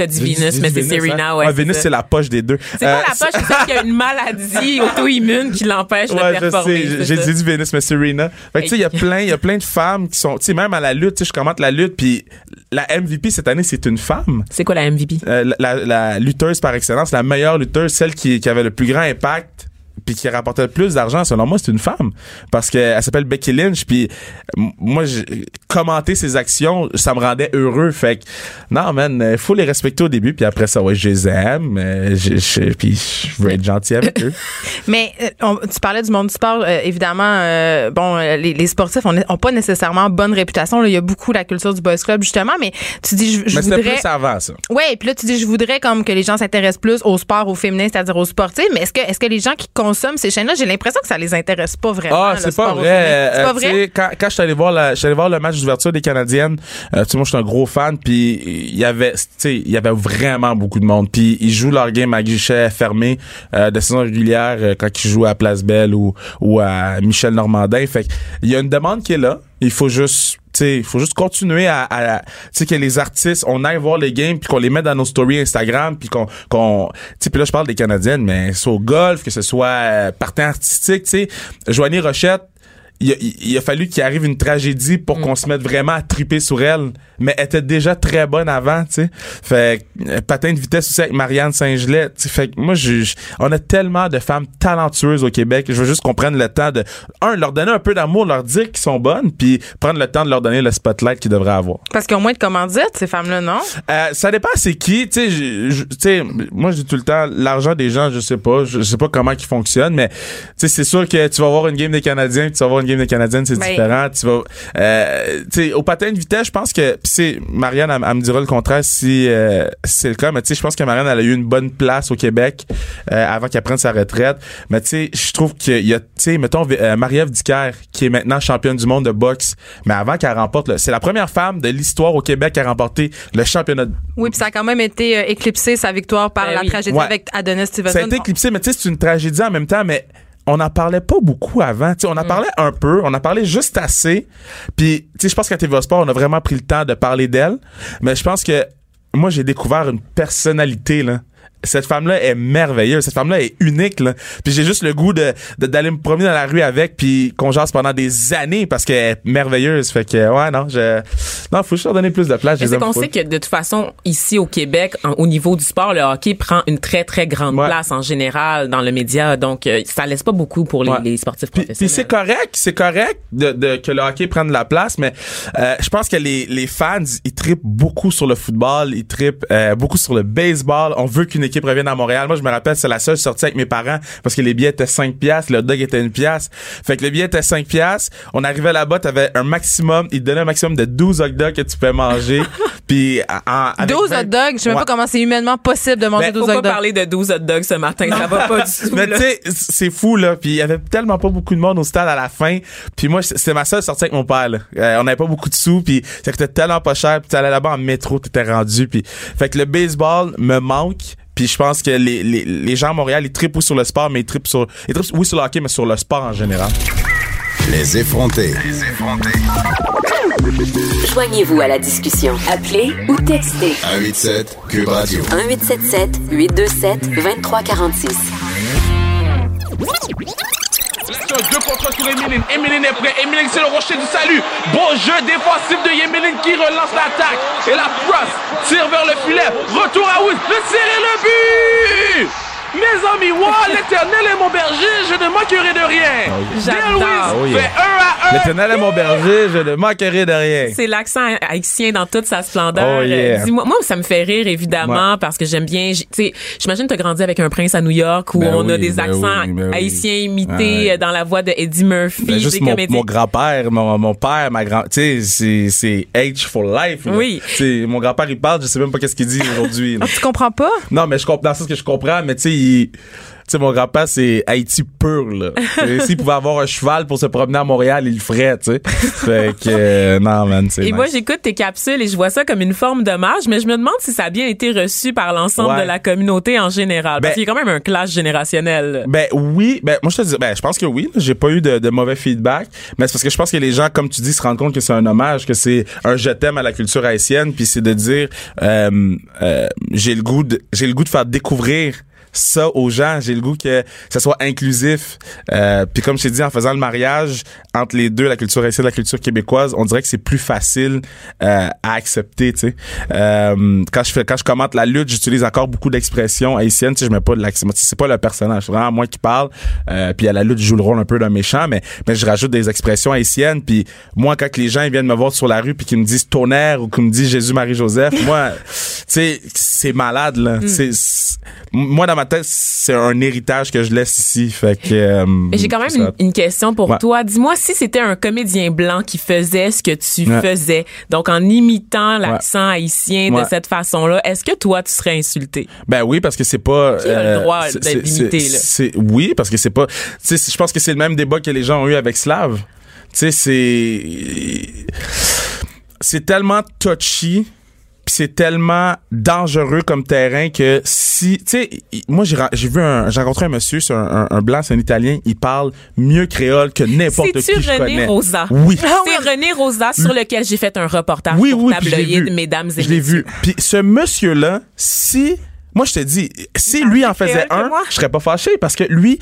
S2: T'as dit Venus, mais c'est Serena,
S6: hein?
S2: ouais.
S6: Venus c'est la poche des deux.
S2: C'est
S6: Euh,
S2: pas la poche, c'est celle qui a une maladie [laughs] auto-immune qui l'empêche
S6: Ouais,
S2: de performer.
S6: J'ai dit Venus, mais Serena. Fait que, tu sais, il y a plein, il y a plein de femmes qui sont, tu sais, même à la lutte, tu sais, je commente la lutte, puis la MVP cette année, c'est une femme.
S2: C'est quoi la MVP?
S6: Euh, la lutteuse par excellence, la meilleure lutteuse, celle qui, qui avait le plus grand impact puis qui rapportait le plus d'argent selon moi c'est une femme parce qu'elle s'appelle Becky Lynch puis moi commenter ses actions ça me rendait heureux fait que non man euh, faut les respecter au début puis après ça ouais je les aime euh, je- puis je veux être gentil avec eux [laughs]
S1: Mais euh, on- tu parlais du monde du sport, euh, évidemment. euh, bon, les, les sportifs ont, ont pas nécessairement bonne réputation. là. Il y a beaucoup la culture du boys club justement, mais tu dis je, je
S6: mais
S1: voudrais.
S6: plus avant ça
S1: Ouais, puis là tu dis je voudrais comme que les gens s'intéressent plus au sport, au féminin, c'est-à-dire aux sportifs. Mais est-ce que est-ce que les gens qui consomment ces chaînes-là, j'ai l'impression que ça les intéresse pas vraiment.
S6: Ah, c'est pas vrai.
S1: féminin. C'est
S6: Euh,
S1: pas vrai?
S6: Quand, quand je suis allé voir, la- je suis allé voir le match d'ouverture des Canadiennes, euh, tu sais, moi, je suis un gros fan, puis il y avait, tu sais, il y avait vraiment beaucoup de monde. Puis ils jouent leur game à guichet fermé euh, de saison régulière euh, quand ils jouent à Place Belle ou, ou à Michel Normandin. Fait il y a une demande qui est là. Il faut juste il faut juste continuer à, à tu sais que les artistes on aille voir les games puis qu'on les met dans nos stories Instagram puis qu'on qu'on tu sais puis là je parle des canadiennes mais soit au golf que ce soit euh, partant artistique tu sais. Joanie Rochette il a, il a fallu qu'il arrive une tragédie pour
S2: Mm.
S6: qu'on se mette vraiment à triper sur elle. Mais elle était déjà très bonne avant, tu sais. Fait que, euh, patin de vitesse aussi avec Marianne Saint-Gelais. tu sais. Fait que moi, je, je- on a tellement de femmes talentueuses au Québec. Je veux juste qu'on prenne le temps de, un, leur donner un peu d'amour, leur dire qu'ils sont bonnes, puis prendre le temps de leur donner le spotlight qu'ils devraient avoir.
S1: Parce qu'ils ont moins de commandites, ces femmes-là, non?
S6: Euh, ça dépend c'est qui, tu sais, moi je dis tout le temps l'argent des gens, je sais pas, je sais pas comment ils fonctionnent mais tu sais c'est sûr que tu vas voir une game des Canadiens, tu vas voir une game Canadiennes, c'est
S1: Ben.
S6: différent, tu vas euh, tu sais au patin de vitesse, je pense que pis c'est Marianne elle, elle me dira le contraire si, euh, si c'est le cas, mais tu sais je pense que Marianne elle a eu une bonne place au Québec euh, avant qu'elle prenne sa retraite, mais tu sais je trouve qu'il y a tu sais mettons euh, Marie-Ève Dicker qui est maintenant championne du monde de boxe, mais avant qu'elle remporte le- c'est la première femme de l'histoire au Québec à remporter le championnat de
S1: Oui, puis ça a quand même été euh, éclipsé, sa victoire, par
S2: Ben
S1: la
S2: oui.
S1: tragédie
S6: Ouais.
S1: avec Adonis Stevenson.
S6: Ça a été éclipsé, mais tu sais, c'est une tragédie en même temps, mais on n'en parlait pas beaucoup avant. Tu sais, on en parlait un peu, on en parlait juste assez. Puis, tu sais, je pense qu'à TVA Sport, on a vraiment pris le temps de parler d'elle. Mais je pense que moi, j'ai découvert une personnalité, là. Cette femme-là est merveilleuse. Cette femme-là est unique, là. Puis j'ai juste le goût de, d'aller me promener dans la rue avec puis qu'on jase pendant des années parce qu'elle est merveilleuse. Fait que, ouais, non, je, non, faut juste leur donner plus de place.
S2: C'est qu'on sait que de toute façon, ici au Québec, en- au niveau du sport, le hockey prend une très, très grande
S6: Ouais.
S2: place en général dans le média. Donc, euh, ça laisse pas beaucoup pour les,
S6: Ouais.
S2: les sportifs professionnels.
S6: puis c'est correct, c'est correct de, de- que le hockey prenne de la place, mais euh, je pense que les, les fans, ils trippent beaucoup sur le football, ils trippent euh, beaucoup sur le baseball. On veut qu'une équipe revienne à Montréal. Moi, je me rappelle, c'est la seule sortie avec mes parents parce que les billets étaient 5 piastres, le hot dog était une pièce. Fait que le billet était 5 piastres. On arrivait là-bas, t'avais un maximum, ils te donnaient un maximum de 12 hot dogs que tu peux manger. [laughs] puis en, avec
S1: 12
S6: vingt-
S1: hot dogs, je sais même
S6: Ouais.
S1: pas comment c'est humainement possible de manger
S6: Ben,
S1: 12
S2: Faut
S1: hot
S2: pas
S1: dogs.
S2: parler de 12 hot dogs ce matin. Ça va pas du tout.
S6: Mais tu sais, c'est fou, là. Puis il y avait tellement pas beaucoup de monde au stade à la fin. Puis moi, c'était ma seule sortie avec mon père, là. Euh, on n'avait pas beaucoup de sous, puis ça coûtait tellement pas cher. Puis t'allais là-bas en métro, t'étais rendu. Puis fait que le baseball me manque. Puis je pense que les, les, les gens à Montréal, ils trippent oui sur le sport, mais ils trippent sur... Ils trippent, oui sur le hockey, mais sur le sport en général.
S3: Les effrontés.
S4: Joignez-vous à la discussion. Appelez ou textez
S3: 187 Cube Radio.
S4: 1877 827 2346.
S5: Action, deux contre un sur Emeline. Emeline est prêt. Emeline, c'est le rocher du salut. Bon jeu défensif de Emeline qui relance l'attaque. Et la crosse tire vers le filet. Retour à Witt. Le tir et le but! Mes amis, wow, [laughs] l'éternel est mon berger, je ne manquerai de rien.
S6: Oh
S5: fait 1 à 1.
S6: L'éternel est mon berger, je ne manquerai de rien.
S2: C'est l'accent haïtien dans toute sa splendeur.
S6: Oh, yeah.
S2: Euh, Dis-moi, moi, ça me fait rire évidemment
S6: Ouais.
S2: parce que j'aime bien. Tu sais, j'imagine que t'as grandi avec un prince à New York où
S6: Ben
S2: on a des
S6: ben
S2: accents
S6: oui, ben oui.
S2: haïtiens imités
S6: Ouais.
S2: euh, dans la voix de Eddie Murphy.
S6: Ben, juste
S2: des
S6: mon, mon grand-père, mon, mon père, ma grand, tu sais, c'est, H for life. là.
S2: Oui.
S6: Tu sais, mon grand-père, il parle, je sais même pas qu'est-ce qu'il dit aujourd'hui. [laughs]
S1: Tu comprends pas?
S6: Non, mais je comprends, dans sens que je comprends, mais tu sais, il- sais, mon grand-père, c'est Haïti pur, là. [laughs] S'il pouvait avoir un cheval pour se promener à Montréal, il le ferait, tu sais. Fait que, euh, non, man, c'est
S2: Et
S6: nice.
S2: moi, j'écoute tes capsules et je vois ça comme une forme d'hommage, mais je me demande si ça a bien été reçu par l'ensemble
S6: Ouais.
S2: de la communauté en général. Parce
S6: Ben-
S2: qu'il y a quand même un clash générationnel.
S6: Ben oui, ben moi je te dis, ben je pense que oui, j'ai pas eu de, de mauvais feedback, mais c'est parce que je pense que les gens, comme tu dis, se rendent compte que c'est un hommage, que c'est un je t'aime à la culture haïtienne, puis c'est de dire, euh, euh, j'ai le goût de, j'ai le goût de faire découvrir ça aux gens. J'ai le goût que ça soit inclusif. Euh, puis comme je t'ai dit, en faisant le mariage entre les deux, la culture haïtienne et la culture québécoise, on dirait que c'est plus facile euh, à accepter. Tu sais, euh, quand je fais, quand je commente la lutte, j'utilise encore beaucoup d'expressions haïtiennes. Tu sais, je mets pas de l'accent. C'est pas le personnage, c'est vraiment moi qui parle. Euh, puis à la lutte, je joue le rôle un peu d'un méchant, mais mais je rajoute des expressions haïtiennes. Puis moi, quand les gens ils viennent me voir sur la rue puis qu'ils me disent tonnerre ou qu'ils me disent Jésus Marie Joseph, moi, tu sais, c'est malade là.
S2: Mm.
S6: C'est c'est- moi dans ma tête, c'est un héritage que je laisse ici. Fait que. euh,
S2: j'ai quand même une, question pour
S6: Ouais.
S2: toi. Dis-moi si c'était un comédien blanc qui faisait ce que tu
S6: Ouais.
S2: faisais, donc en imitant l'accent haïtien de cette façon-là, est-ce que toi tu serais insulté?
S6: Ben oui, parce que c'est pas.
S2: Qui a le droit
S6: c'est-
S2: d'être là?
S6: c'est- Oui, parce que c'est pas. Tu sais, je pense que c'est le même débat que les gens ont eu avec Slav. Tu sais, c'est. C'est tellement touchy. Puis c'est tellement dangereux comme terrain que si tu sais moi j'ai vu un j'ai rencontré un monsieur c'est un, un, un blanc c'est un italien il parle mieux créole que n'importe qui
S2: C'est-tu
S6: je
S2: René
S6: connais.
S2: Rosa?
S6: oui.
S2: C'est René Rosa sur lequel j'ai fait un reportage
S6: oui
S2: pour
S6: oui puis je l'ai
S2: Tabloïd,
S6: vu.
S2: mesdames et
S6: je l'ai
S2: messieurs.
S6: vu puis ce monsieur là si Moi, je te dis, si lui en faisait un, je serais pas fâché parce que lui,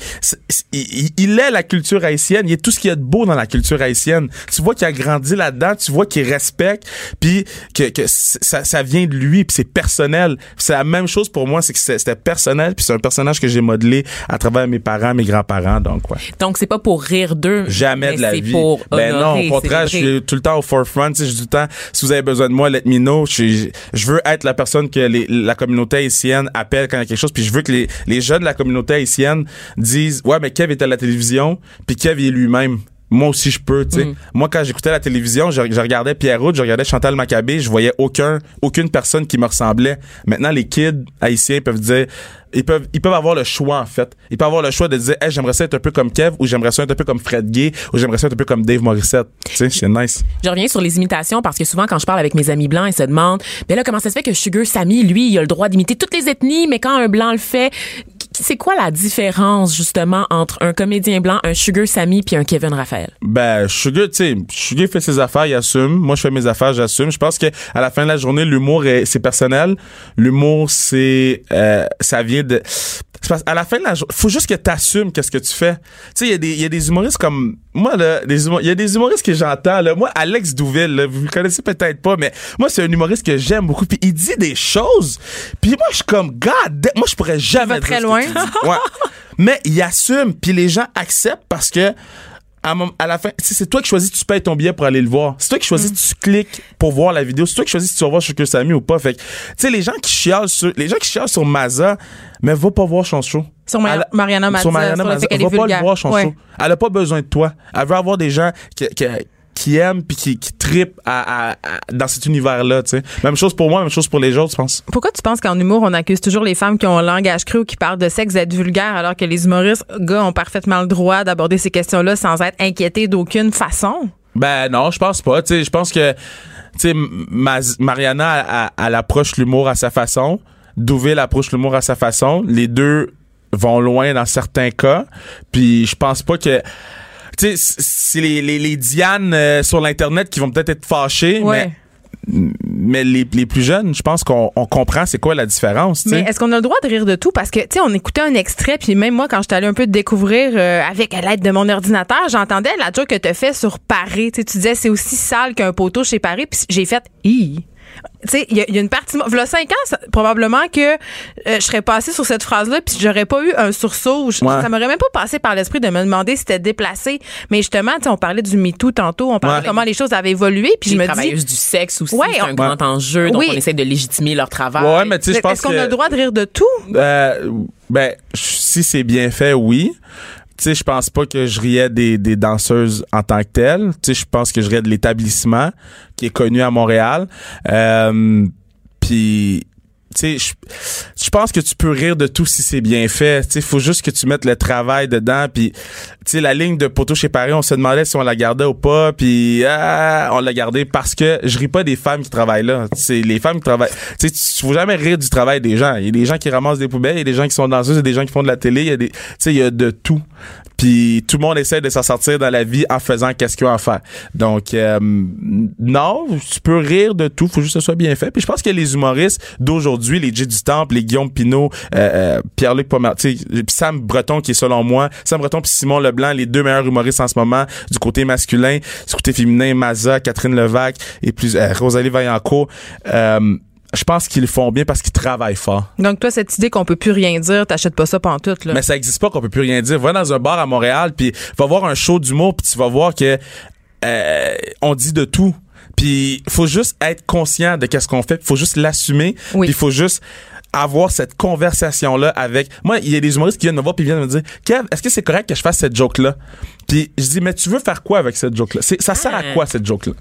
S6: il, il est la culture haïtienne. Il est tout ce qu'il y a de beau dans la culture haïtienne. Tu vois qu'il a grandi là-dedans, tu vois qu'il respecte, puis que, que ça, ça vient de lui, puis c'est personnel. C'est la même chose pour moi, c'est que c'est- c'était personnel, puis c'est un personnage que j'ai modelé à travers mes parents, mes grands-parents, donc ouais.
S2: Donc, c'est pas pour rire d'eux.
S6: Jamais
S2: mais
S6: de la vie.
S2: pour
S6: ben non, au contraire, je suis tout le temps au forefront. Tu sais, je dis tout le temps, si vous avez besoin de moi, let me know. Je, veux être la personne que les- la communauté haïtienne appelle quand il y a quelque chose. Puis je veux que les, les jeunes de la communauté haïtienne disent, ouais, mais Kev est à la télévision, puis Kev est lui-même. Moi aussi, je peux, tu sais. Moi, quand j'écoutais la télévision, je, je regardais Pierre Route, je regardais Chantal Maccabé, je voyais aucun, aucune personne qui me ressemblait. Maintenant, les kids haïtiens peuvent dire, ils peuvent, ils peuvent avoir le choix, en fait. Ils peuvent avoir le choix de dire, hey, j'aimerais ça être un peu comme Kev, ou j'aimerais ça être un peu comme Fred Gay, ou j'aimerais ça être un peu comme Dave Morissette. Tu sais, c'est nice.
S2: Je reviens sur les imitations parce que souvent quand je parle avec mes amis blancs, ils se demandent, ben là comment ça se fait que Sugar Sammy, lui, il a le droit d'imiter toutes les ethnies, mais quand un blanc le fait, c'est quoi la différence justement entre un comédien blanc, un Sugar Sammy puis un Kevin Raphaël?
S6: Ben, Sugar, tu sais, Sugar fait ses affaires, il assume. Moi, je fais mes affaires, j'assume. Je pense que à la fin de la journée, l'humour, est- c'est personnel. L'humour, c'est, euh, ça vient de. C'est parce- à la fin de la journée, faut juste que t'assumes qu'est-ce que tu fais. Tu sais, il y a des, il y a des humoristes comme moi là, il y a des humoristes que j'entends là. Moi, Alex Douville, là, vous le connaissez peut-être pas, mais moi, c'est un humoriste que j'aime beaucoup. Puis il dit des choses. Puis moi, je suis comme, God, moi, je pourrais jamais.
S1: va très loin.
S6: tu. Ouais. Mais il assume, puis les gens acceptent parce que à, à la fin, c'est toi qui choisis, tu payes ton billet pour aller le voir. C'est toi qui choisis, tu cliques pour voir la vidéo. C'est toi qui choisis si tu vas voir Sammy ou pas. Fait que, tu sais, les gens qui chialent sur, les gens qui chialent sur Maza, mais va pas voir son show.
S1: Sur
S6: Elle-
S1: Mariana Mazza,
S6: Sur Mariana
S1: sur
S6: Mazza. Va pas le voir son
S1: Ouais.
S6: show. Elle a pas besoin de toi. Elle veut avoir des gens qui, qui, qui aiment puis qui, qui trippent à, à- à- dans cet univers-là, tu sais. Même chose pour moi, même chose pour les autres, je pense.
S1: Pourquoi tu penses qu'en humour, on accuse toujours les femmes qui ont un langage cru ou qui parlent de sexe d'être vulgaires alors que les humoristes, gars, ont parfaitement le droit d'aborder ces questions-là sans être inquiétés d'aucune façon?
S6: Ben non, je pense pas. Tu sais, je pense que tu sais Ma- Mariana elle, elle approche l'humour à sa façon, Douville approche l'humour à sa façon. Les deux vont loin dans certains cas. Puis je pense pas que tu sais c'est les, les, les Diane euh, sur l'internet qui vont peut-être être fâchées,
S1: Ouais.
S6: mais mais les, les plus jeunes, je pense qu'on on comprend c'est quoi la différence,
S1: Mais est-ce qu'on a le droit de rire de tout? Parce que, tu sais, on écoutait un extrait, puis même moi, quand j'étais allée un peu découvrir euh, avec l'aide de mon ordinateur, j'entendais la joke que tu fait sur Paris. Tu disais, c'est aussi sale qu'un poteau chez Paris, puis j'ai fait, hi. Tu sais, il y, a- il y a une partie. de moi- V'là cinq ans, ça- probablement que euh, je serais passée sur cette phrase-là, puis j'aurais pas eu un sursaut. ou je-
S6: Ouais.
S1: Ça m'aurait même pas passé par l'esprit de me demander si c'était déplacé. Mais justement, tu sais, on parlait du MeToo tantôt, on parlait
S6: Ouais.
S1: de comment les choses avaient évolué, puis je me dis.
S2: travailleuses du sexe aussi,
S1: Ouais,
S2: c'est un
S1: on-
S2: grand enjeu, donc
S1: Oui.
S2: on essaie de légitimer leur travail.
S6: Ouais, mais tu sais, je pense
S1: Est-ce qu'on a le droit de rire de tout?
S6: Euh, ben, si c'est bien fait, oui. Tu sais, je pense pas que je riais des, des danseuses en tant que telles. Tu sais, je pense que je riais de l'établissement qui est connu à Montréal. Euh, Puis, tu sais, je, pense que tu peux rire de tout si c'est bien fait. Tu sais, faut juste que tu mettes le travail dedans. Puis, tu sais, la ligne de poteau chez Paris, on se demandait si on la gardait ou pas. Puis, ah, on l'a gardée parce que je ris pas des femmes qui travaillent là. C'est les femmes qui travaillent. Tu sais, tu faut jamais rire du travail des gens. Il y a des gens qui ramassent des poubelles, il y a des gens qui sont danseuses, il y a des gens qui font de la télé, il y a des, tu sais, il y a de tout. Puis tout le monde essaie de s'en sortir dans la vie en faisant qu'est-ce qu'il y a à faire. Donc euh, non, tu peux rire de tout, faut juste que ce soit bien fait. Puis je pense que les humoristes d'aujourd'hui, les J du Temple, les Guillaume Pinot, euh, euh, Pierre-Luc puis Sam Breton qui est selon moi, Sam Breton puis Simon Leblanc, les deux meilleurs humoristes en ce moment du côté masculin, du côté féminin, Maza, Catherine Levac et plus euh, Rosalie Vaillancourt. Euh, je pense qu'ils le font bien parce qu'ils travaillent fort.
S1: Donc, toi, cette idée qu'on peut plus rien dire, t'achètes pas ça pantoute, là.
S6: Mais ça existe pas qu'on peut plus rien dire. Va dans un bar à Montréal puis va voir un show d'humour puis tu vas voir que euh, on dit de tout. Puis faut juste être conscient de qu'est-ce qu'on fait, faut juste l'assumer,
S1: Oui.
S6: puis faut juste avoir cette conversation là avec moi il y a des humoristes qui viennent me voir puis viennent me dire Kev est-ce que c'est correct que je fasse cette joke là puis je dis mais tu veux faire quoi avec cette joke là ça sert à
S2: Ah.
S6: quoi cette joke là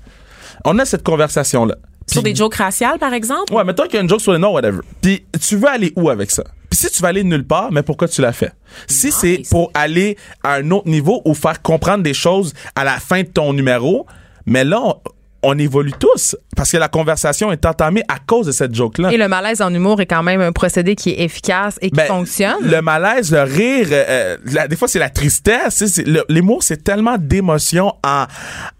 S6: on a cette conversation là
S2: Sur des jokes raciales, par exemple?
S6: Ouais, mettons qu'il y a une joke sur les noms, whatever. Puis tu veux aller où avec ça? Puis si tu veux aller nulle part, mais pourquoi tu l'as fait? Si c'est pour aller à un autre niveau ou faire comprendre des choses à la fin de ton numéro, mais là, on- on évolue tous parce que la conversation est entamée à cause de cette joke-là.
S1: Et le malaise en humour est quand même un procédé qui est efficace et qui
S6: Ben,
S1: fonctionne.
S6: Le malaise, le rire, euh, euh, la- des fois c'est la tristesse. L'humour, c'est tellement d'émotions en,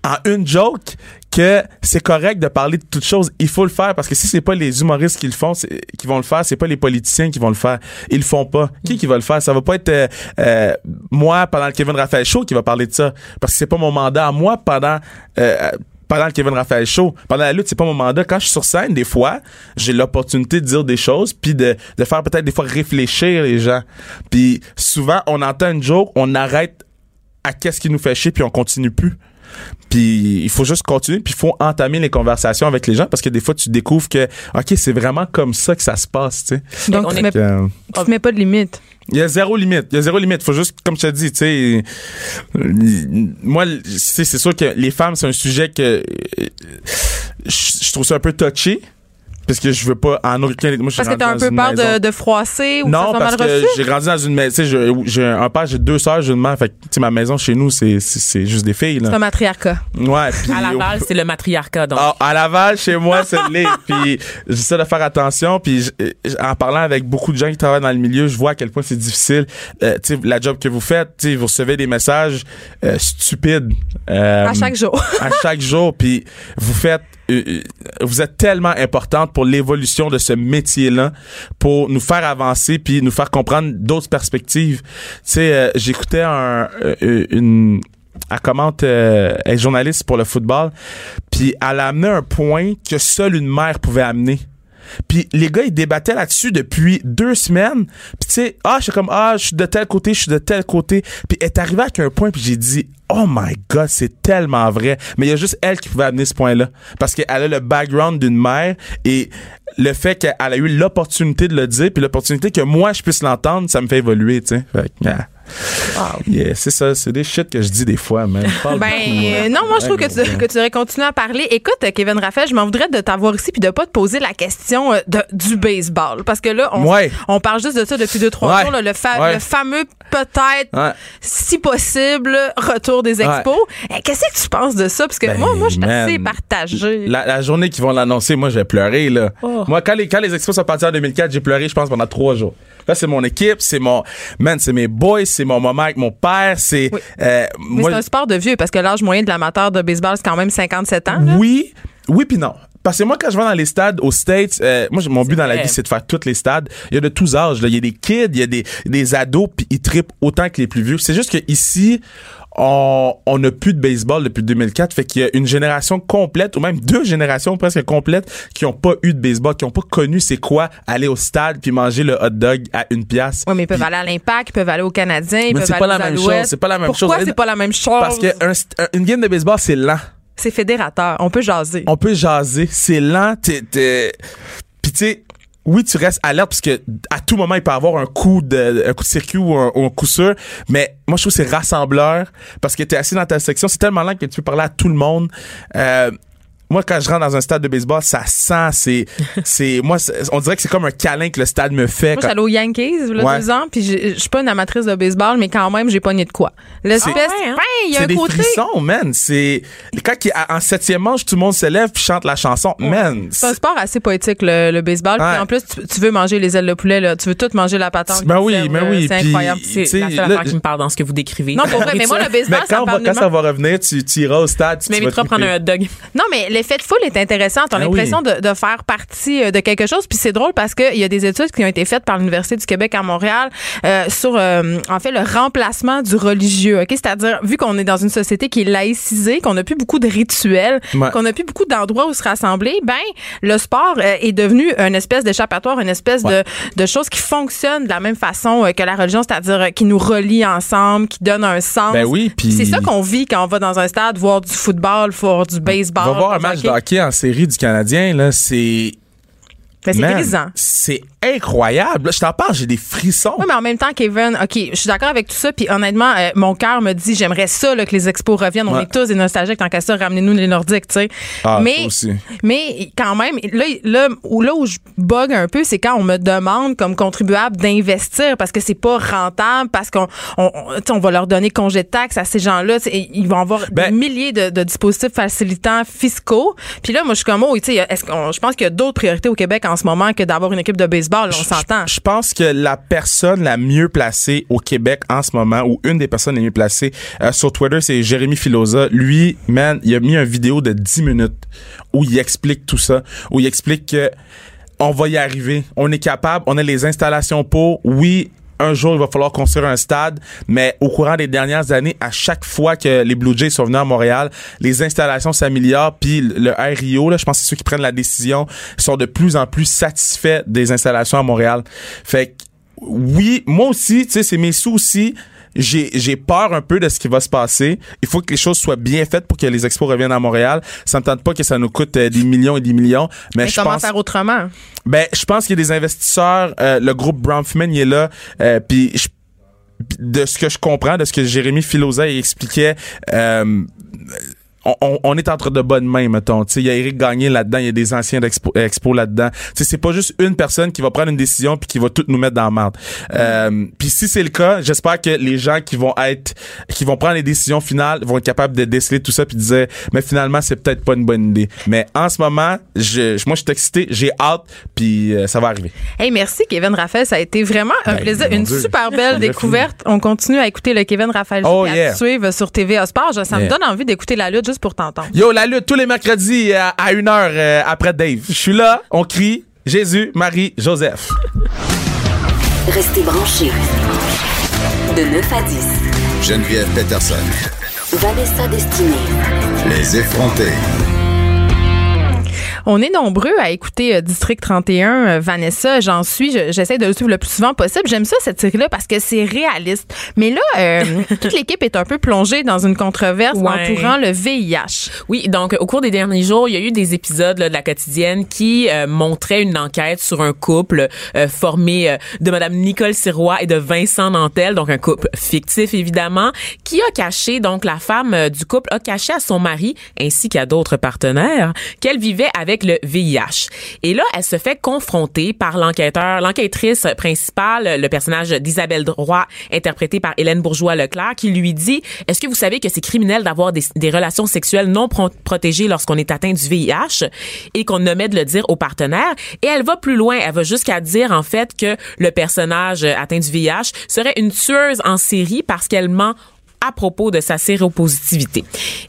S6: en une joke que c'est correct de parler de toutes choses. Il faut le faire parce que si c'est pas les humoristes qui le font, c'est- qui vont le faire, c'est pas les politiciens qui vont le faire. Ils le font pas. Qui qui va le faire? Ça va pas être euh, euh, moi pendant le Kevin Raphaël show qui va parler de ça parce que c'est pas mon mandat à moi pendant euh, pendant le Kevin Raphaël show, pendant la lutte, c'est pas mon mandat. Quand je suis sur scène, des fois, j'ai l'opportunité de dire des choses, puis de, de faire peut-être des fois réfléchir les gens. Puis souvent, on entend une joke, on arrête à qu'est-ce qui nous fait chier, puis on continue plus. Puis il faut juste continuer, puis il faut entamer les conversations avec les gens parce que des fois tu découvres que ok c'est vraiment comme ça que ça se passe, tu sais.
S1: Donc,
S2: on
S1: tu
S2: est-
S1: mets,
S6: Euh,
S1: tu te mets pas de limite.
S6: Il y a zéro limite. Il y a zéro limite. Faut juste, comme je te dis, tu sais, moi, c'est sûr que les femmes, c'est un sujet que euh, je je trouve ça un peu touché. Parce que je veux pas en aucun moi, je suis
S1: Parce que t'as un peu peur de, de froisser ou ça
S6: Non, parce
S1: mal
S6: que j'ai grandi dans une maison. Tu sais, je- j'ai un père, j'ai deux sœurs, j'ai une mère. Fait que, tu sais, ma maison chez nous, c'est, c'est, c'est juste des filles,
S1: C'est un matriarcat.
S6: Ouais,
S2: À Laval, c'est le matriarcat. Donc,
S6: ah, à Laval, chez moi, c'est l'est. Puis j'essaie de faire attention. Puis en parlant avec beaucoup de gens qui travaillent dans le milieu, je vois à quel point c'est difficile. Euh, tu sais, la job que vous faites, tu sais, vous recevez des messages euh, stupides. euh,
S1: À chaque jour.
S6: à chaque jour. Puis vous faites, vous êtes tellement importante pour l'évolution de ce métier-là, pour nous faire avancer puis nous faire comprendre d'autres perspectives. Tu sais, euh, j'écoutais un, euh, une elle commente, euh, elle journaliste pour le football, puis elle a amené un point que seule une mère pouvait amener. Puis les gars, ils débattaient là-dessus depuis deux semaines. Puis tu sais, ah, je suis comme, ah, je suis de tel côté, je suis de tel côté. Puis elle est arrivée avec un point, puis j'ai dit, oh my God, c'est tellement vrai. Mais il y a juste elle qui pouvait amener ce point-là. Parce qu'elle a le background d'une mère et le fait qu'elle a eu l'opportunité de le dire, puis l'opportunité que moi, je puisse l'entendre, ça me fait évoluer, tu sais. Que, ah. Yeah, c'est ça, c'est des shit que je dis des fois, man. Je parle
S1: Ben euh, non, moi je trouve que tu,
S6: bon,
S1: que tu devrais continuer à parler. Écoute, Kevin Raphaël, je m'en voudrais de t'avoir ici puis de pas te poser la question euh, de- du baseball. Parce que là, on,
S6: Ouais.
S1: on parle juste de ça depuis deux, trois
S6: Ouais.
S1: jours. là, le, fa-
S6: Ouais.
S1: le fameux peut-être,
S6: Ouais.
S1: si possible, retour des expos. Eh, Qu'est-ce que tu penses de ça? Parce que
S6: Ben,
S1: moi, moi, je suis assez partagée.
S6: La, la journée qu'ils vont l'annoncer, moi, j'ai pleuré, là.
S1: Oh.
S6: Moi, quand les, quand les expos sont partis en 2004, j'ai pleuré, je pense, pendant trois jours. Là, c'est mon équipe, c'est mon, man, c'est mes boys, c'est mon moment avec mon père, c'est,
S1: Oui.
S6: euh,
S1: Mais c'est un sport de vieux parce que l'âge moyen de l'amateur de baseball, c'est quand même 57 ans. là.
S6: oui, oui puis non. Parce que moi, quand je vais dans les stades aux States, euh, moi, mon but dans la vie, c'est de faire tous les stades. Il y a de tous âges. là. Il y a des kids, il y a des, des ados, puis ils trippent autant que les plus vieux. C'est juste que ici, on on n'a plus de baseball depuis 2004. Fait qu'il y a une génération complète, ou même deux générations presque complètes, qui ont pas eu de baseball, qui ont pas connu c'est quoi aller au stade puis manger le hot dog à une pièce.
S1: Oui, mais ils peuvent aller à l'Impact, ils peuvent aller au Canadien, ils
S6: Mais
S1: peuvent
S6: c'est
S1: aller
S6: pas la même chose, c'est pas la même
S1: Pourquoi
S6: chose?
S1: c'est pas la même chose?
S6: Parce un- une game de baseball, c'est lent.
S1: c'est fédérateur. On peut jaser.
S6: on peut jaser, c'est lent, t'es, t'es- puis tu sais, oui, tu restes alerte parce que à tout moment il peut avoir un coup de un coup de circuit ou un, ou un coup sûr, mais moi je trouve que c'est rassembleur parce que t'es assis dans ta section, c'est tellement lent que tu peux parler à tout le monde. Euh, moi, quand je rentre dans un stade de baseball, ça sent, c'est, [laughs] c'est, moi, on dirait que c'est comme un câlin que le stade me fait.
S1: Moi, allée aux Yankees, a
S6: Ouais.
S1: deux ans, puis je suis pas une amatrice de baseball, mais quand même, j'ai pogné de quoi. L'espèce,
S2: Ah ouais, hein?
S1: Il y a
S6: c'est
S1: un
S6: des
S1: côté.
S6: frissons, man. C'est quand il, en septième manche, tout le monde se lève puis chante la chanson, man.
S1: C'est un sport assez poétique, le, le baseball. Puis
S6: Ouais.
S1: en plus, tu, tu veux manger les ailes de poulet, là. Tu veux tout manger la patente.
S6: Ben oui, ben
S1: là.
S6: oui,
S1: C'est incroyable.
S2: c'est la seule
S6: là,
S2: affaire qui me parle dans ce que vous décrivez. [laughs]
S1: Non, pour vrai, mais moi, le
S6: Mais
S1: baseball, ça
S6: quand, va- ça va revenir, tu, tu iras au stade.
S2: Tu m'inviteras à prendre un hot dog.
S1: Non, mais l'effet de foule est intéressant. On a
S6: Ah
S1: l'impression de, de faire partie euh, de quelque chose. Puis c'est drôle parce qu'il y a des études qui ont été faites par l'Université du Québec à Montréal euh, sur, euh, en fait, le remplacement du religieux. Ok, C'est-à-dire, vu qu'on est dans une société qui est laïcisée, qu'on n'a plus beaucoup de rituels,
S6: Ouais.
S1: qu'on n'a plus beaucoup d'endroits où se rassembler, ben, le sport euh, est devenu une espèce d'échappatoire, une espèce
S6: Ouais.
S1: de, de chose qui fonctionne de la même façon que la religion, c'est-à-dire qui nous relie ensemble, qui donne un sens.
S6: Ben oui, puis-
S1: C'est ça qu'on vit quand on va dans un stade voir du football, voir du baseball.
S6: Va voir un
S1: du
S6: match
S1: hockey.
S6: de hockey en série du Canadien, là, c'est.
S1: C'est grisant.
S6: C'est incroyable. Là, je t'en parle, j'ai des frissons.
S1: Oui, mais en même temps, Kevin, OK, je suis d'accord avec tout ça. Puis honnêtement, euh, mon cœur me dit, j'aimerais ça là, que les expos reviennent. On
S6: Ouais.
S1: est tous des nostalgiques. Tant qu'à ça, ramenez-nous les Nordiques, tu sais.
S6: Ah,
S1: mais,
S6: aussi.
S1: mais quand même, là, là, où, là où je bug un peu, c'est quand on me demande comme contribuable d'investir parce que c'est pas rentable, parce qu'on on, va leur donner congé de taxes à ces gens-là. Ils vont avoir
S6: Ben-
S1: des milliers de, de dispositifs facilitants fiscaux. Puis là, moi, je suis comme, oh, tu sais, je pense qu'il y a d'autres priorités au Québec en ce moment que d'avoir une équipe de baseball. On s'entend.
S6: Je pense que la personne la mieux placée au Québec en ce moment, ou une des personnes les mieux placées euh, sur Twitter, c'est Jérémy Filosa. Lui, man, il a mis une vidéo de 10 minutes où il explique tout ça, où il explique que on va y arriver, on est capable, on a les installations pour, oui, un jour, il va falloir construire un stade, mais au courant des dernières années, à chaque fois que les Blue Jays sont venus à Montréal, les installations s'améliorent, puis le RIO, là, je pense que ceux qui prennent la décision, sont de plus en plus satisfaits des installations à Montréal. Fait que, oui, moi aussi, tu sais, c'est mes soucis. J'ai, j'ai peur un peu de ce qui va se passer. Il faut que les choses soient bien faites pour que les expos reviennent à Montréal. Ça me tente pas que ça nous coûte euh, des millions et des millions, mais,
S1: Mais
S6: je
S1: comment
S6: pense
S1: faire autrement?
S6: ben, je pense qu'il y a des investisseurs. euh, le groupe Bronfman, il est là. Euh, Puis je- de ce que je comprends, de ce que Jérémy Filosa il expliquait, euh, on, on- on est entre de bonnes mains, mettons. Tu sais, il y a Eric Gagné là-dedans, il y a des anciens d'Expo Expo là-dedans. Tu sais, c'est pas juste une personne qui va prendre une décision puis qui va tout nous mettre dans la merde. Euh, puis si c'est le cas, j'espère que les gens qui vont être, qui vont prendre les décisions finales vont être capables de déceler tout ça puis de dire, mais finalement, c'est peut-être pas une bonne idée. Mais en ce moment, je, moi, je suis excité, j'ai hâte, puis euh, ça va arriver.
S1: Hey, merci, Kevin Raphaël. Ça a été vraiment un
S6: Ben,
S1: plaisir. Une
S6: Dieu.
S1: super belle découverte. On continue à écouter le Kevin Raphaël
S6: Oh,
S1: à
S6: yeah.
S1: te suivre sur TVA Sport. Ça me donne envie d'écouter la lutte juste pour t'entendre.
S6: Yo, la lutte tous les mercredis à, à une heure euh, après Dave. Je suis là, on crie Jésus, Marie, Joseph.
S4: Restez branchés. De 9 à 10.
S3: Geneviève Peterson.
S4: Vanessa Destinée.
S3: Les effrontés.
S1: On est nombreux à écouter euh, District 31. Euh, Vanessa, j'en suis. Je- J'essaie de le suivre le plus souvent possible. J'aime ça, cette série-là, parce que c'est réaliste. Mais là, euh, [laughs] toute l'équipe est un peu plongée dans une controverse
S2: Ouais.
S1: entourant le VIH.
S2: Oui, donc au cours des derniers jours, il y a eu des épisodes là, de la quotidienne qui euh, montraient une enquête sur un couple euh, formé de Madame Nicole Sirois et de Vincent Nantel, donc un couple fictif évidemment, qui a caché donc la femme du couple a caché à son mari ainsi qu'à d'autres partenaires qu'elle vivait avec le VIH. Et là, elle se fait confronter par l'enquêteur, l'enquêtrice principale, le personnage d'Isabelle Droit, interprétée par Hélène Bourgeois-Leclerc, qui lui dit Est-ce que vous savez que c'est criminel d'avoir des, relations sexuelles non pro- protégées lorsqu'on est atteint du VIH et qu'on omet de le dire aux partenaires Et elle va plus loin. Elle va jusqu'à dire, en fait, que le personnage atteint du VIH serait une tueuse en série parce qu'elle ment à propos de sa séropositivité.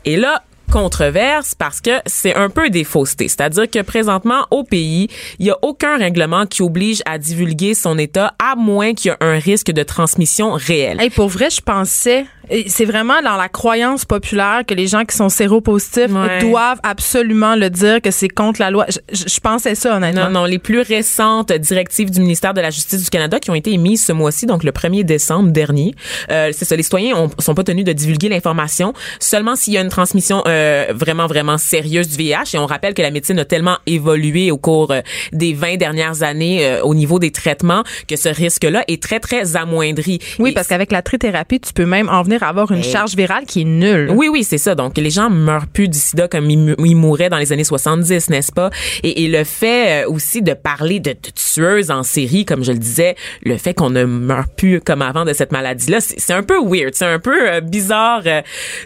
S2: Et là, controverse parce que c'est un peu des faussetés. C'est-à-dire que présentement, au pays, il n'y a aucun règlement qui oblige à divulguer son état à moins qu'il y ait un risque de transmission réel.
S1: Hey, pour vrai, je pensais, et c'est vraiment dans la croyance populaire que les gens qui sont séropositifs
S2: Ouais.
S1: doivent absolument le dire, que c'est contre la loi. Je, pensais ça, honnêtement.
S2: Non, non, les plus récentes directives du ministère de la Justice du Canada qui ont été émises ce mois-ci, donc le 1er décembre dernier, euh, c'est ça, les citoyens ont, sont pas tenus de divulguer l'information seulement s'il y a une transmission euh, vraiment, vraiment sérieuse du VIH. Et on rappelle que la médecine a tellement évolué au cours euh, des 20 dernières années euh, au niveau des traitements que ce risque-là est très, très amoindri.
S1: Oui,
S2: Et
S1: parce qu'avec la trithérapie, tu peux même en venir à avoir une charge virale qui est nulle.
S2: Oui, oui, c'est ça. Donc, les gens meurent plus du sida comme ils, mou- ils mouraient dans les années 70, n'est-ce pas? Et, et le fait euh, aussi de parler de, de tueuses en série, comme je le disais, le fait qu'on ne meurt plus comme avant de cette maladie-là, c'est un peu weird, c'est un peu euh, bizarre euh,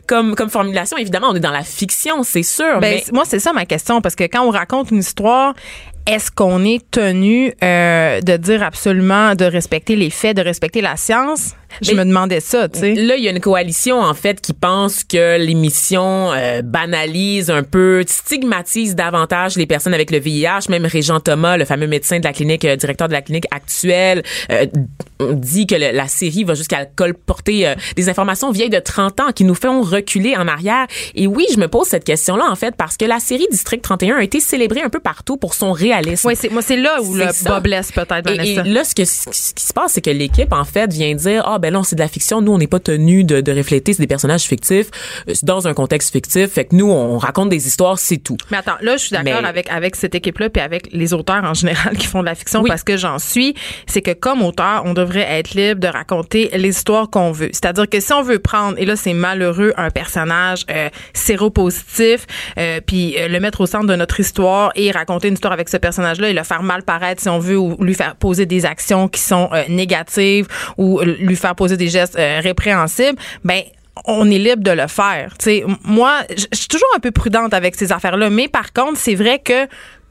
S2: comme, comme formulation. Évidemment, on est dans la fiction, c'est sûr,
S1: Ben,
S2: mais...
S1: moi, c'est ça ma question, parce que quand on raconte une histoire, est-ce qu'on est tenu euh, de dire absolument, de respecter les faits, de respecter la science? Je
S2: Mais-
S1: me demandais ça, tu sais.
S2: Là, il y a une coalition en fait qui pense que l'émission euh, banalise un peu, stigmatise davantage les personnes avec le VIH. Même Régent Thomas, le fameux médecin de la clinique, euh, directeur de la clinique actuelle, euh, dit que le- la série va jusqu'à colporter euh, des informations vieilles de 30 ans qui nous font reculer en arrière. Et oui, je me pose cette question-là en fait parce que la série District 31 a été célébrée un peu partout pour son réalisme.
S1: Oui, moi c'est là où le
S2: ça.
S1: bas blesse peut-être
S2: Et,
S1: Vanessa.
S2: et là, ce, que, ce qui se passe, c'est que l'équipe, en fait, vient dire, ah, ben non, c'est de la fiction. Nous, on n'est pas tenu de, de refléter, c'est des personnages fictifs, euh, dans un contexte fictif. Fait que nous, on raconte des histoires, c'est tout.
S1: Mais attends, là, je suis d'accord
S2: Mais-
S1: avec, avec cette équipe-là puis avec les auteurs en général [laughs] qui font de la fiction
S2: Oui.
S1: parce que j'en suis. C'est que comme auteur, on devrait être libre de raconter les histoires qu'on veut. C'est-à-dire que si on veut prendre, et là, c'est malheureux, un personnage euh, séropositif, euh, puis euh, le mettre au centre de notre histoire et raconter une histoire avec ce personnage-là et le faire mal paraître si on veut ou lui faire poser des actions qui sont euh, négatives ou euh, lui faire poser des gestes euh, répréhensibles, ben on est libre de le faire. Tu sais, m- moi, je suis toujours un peu prudente avec ces affaires-là, mais par contre, c'est vrai que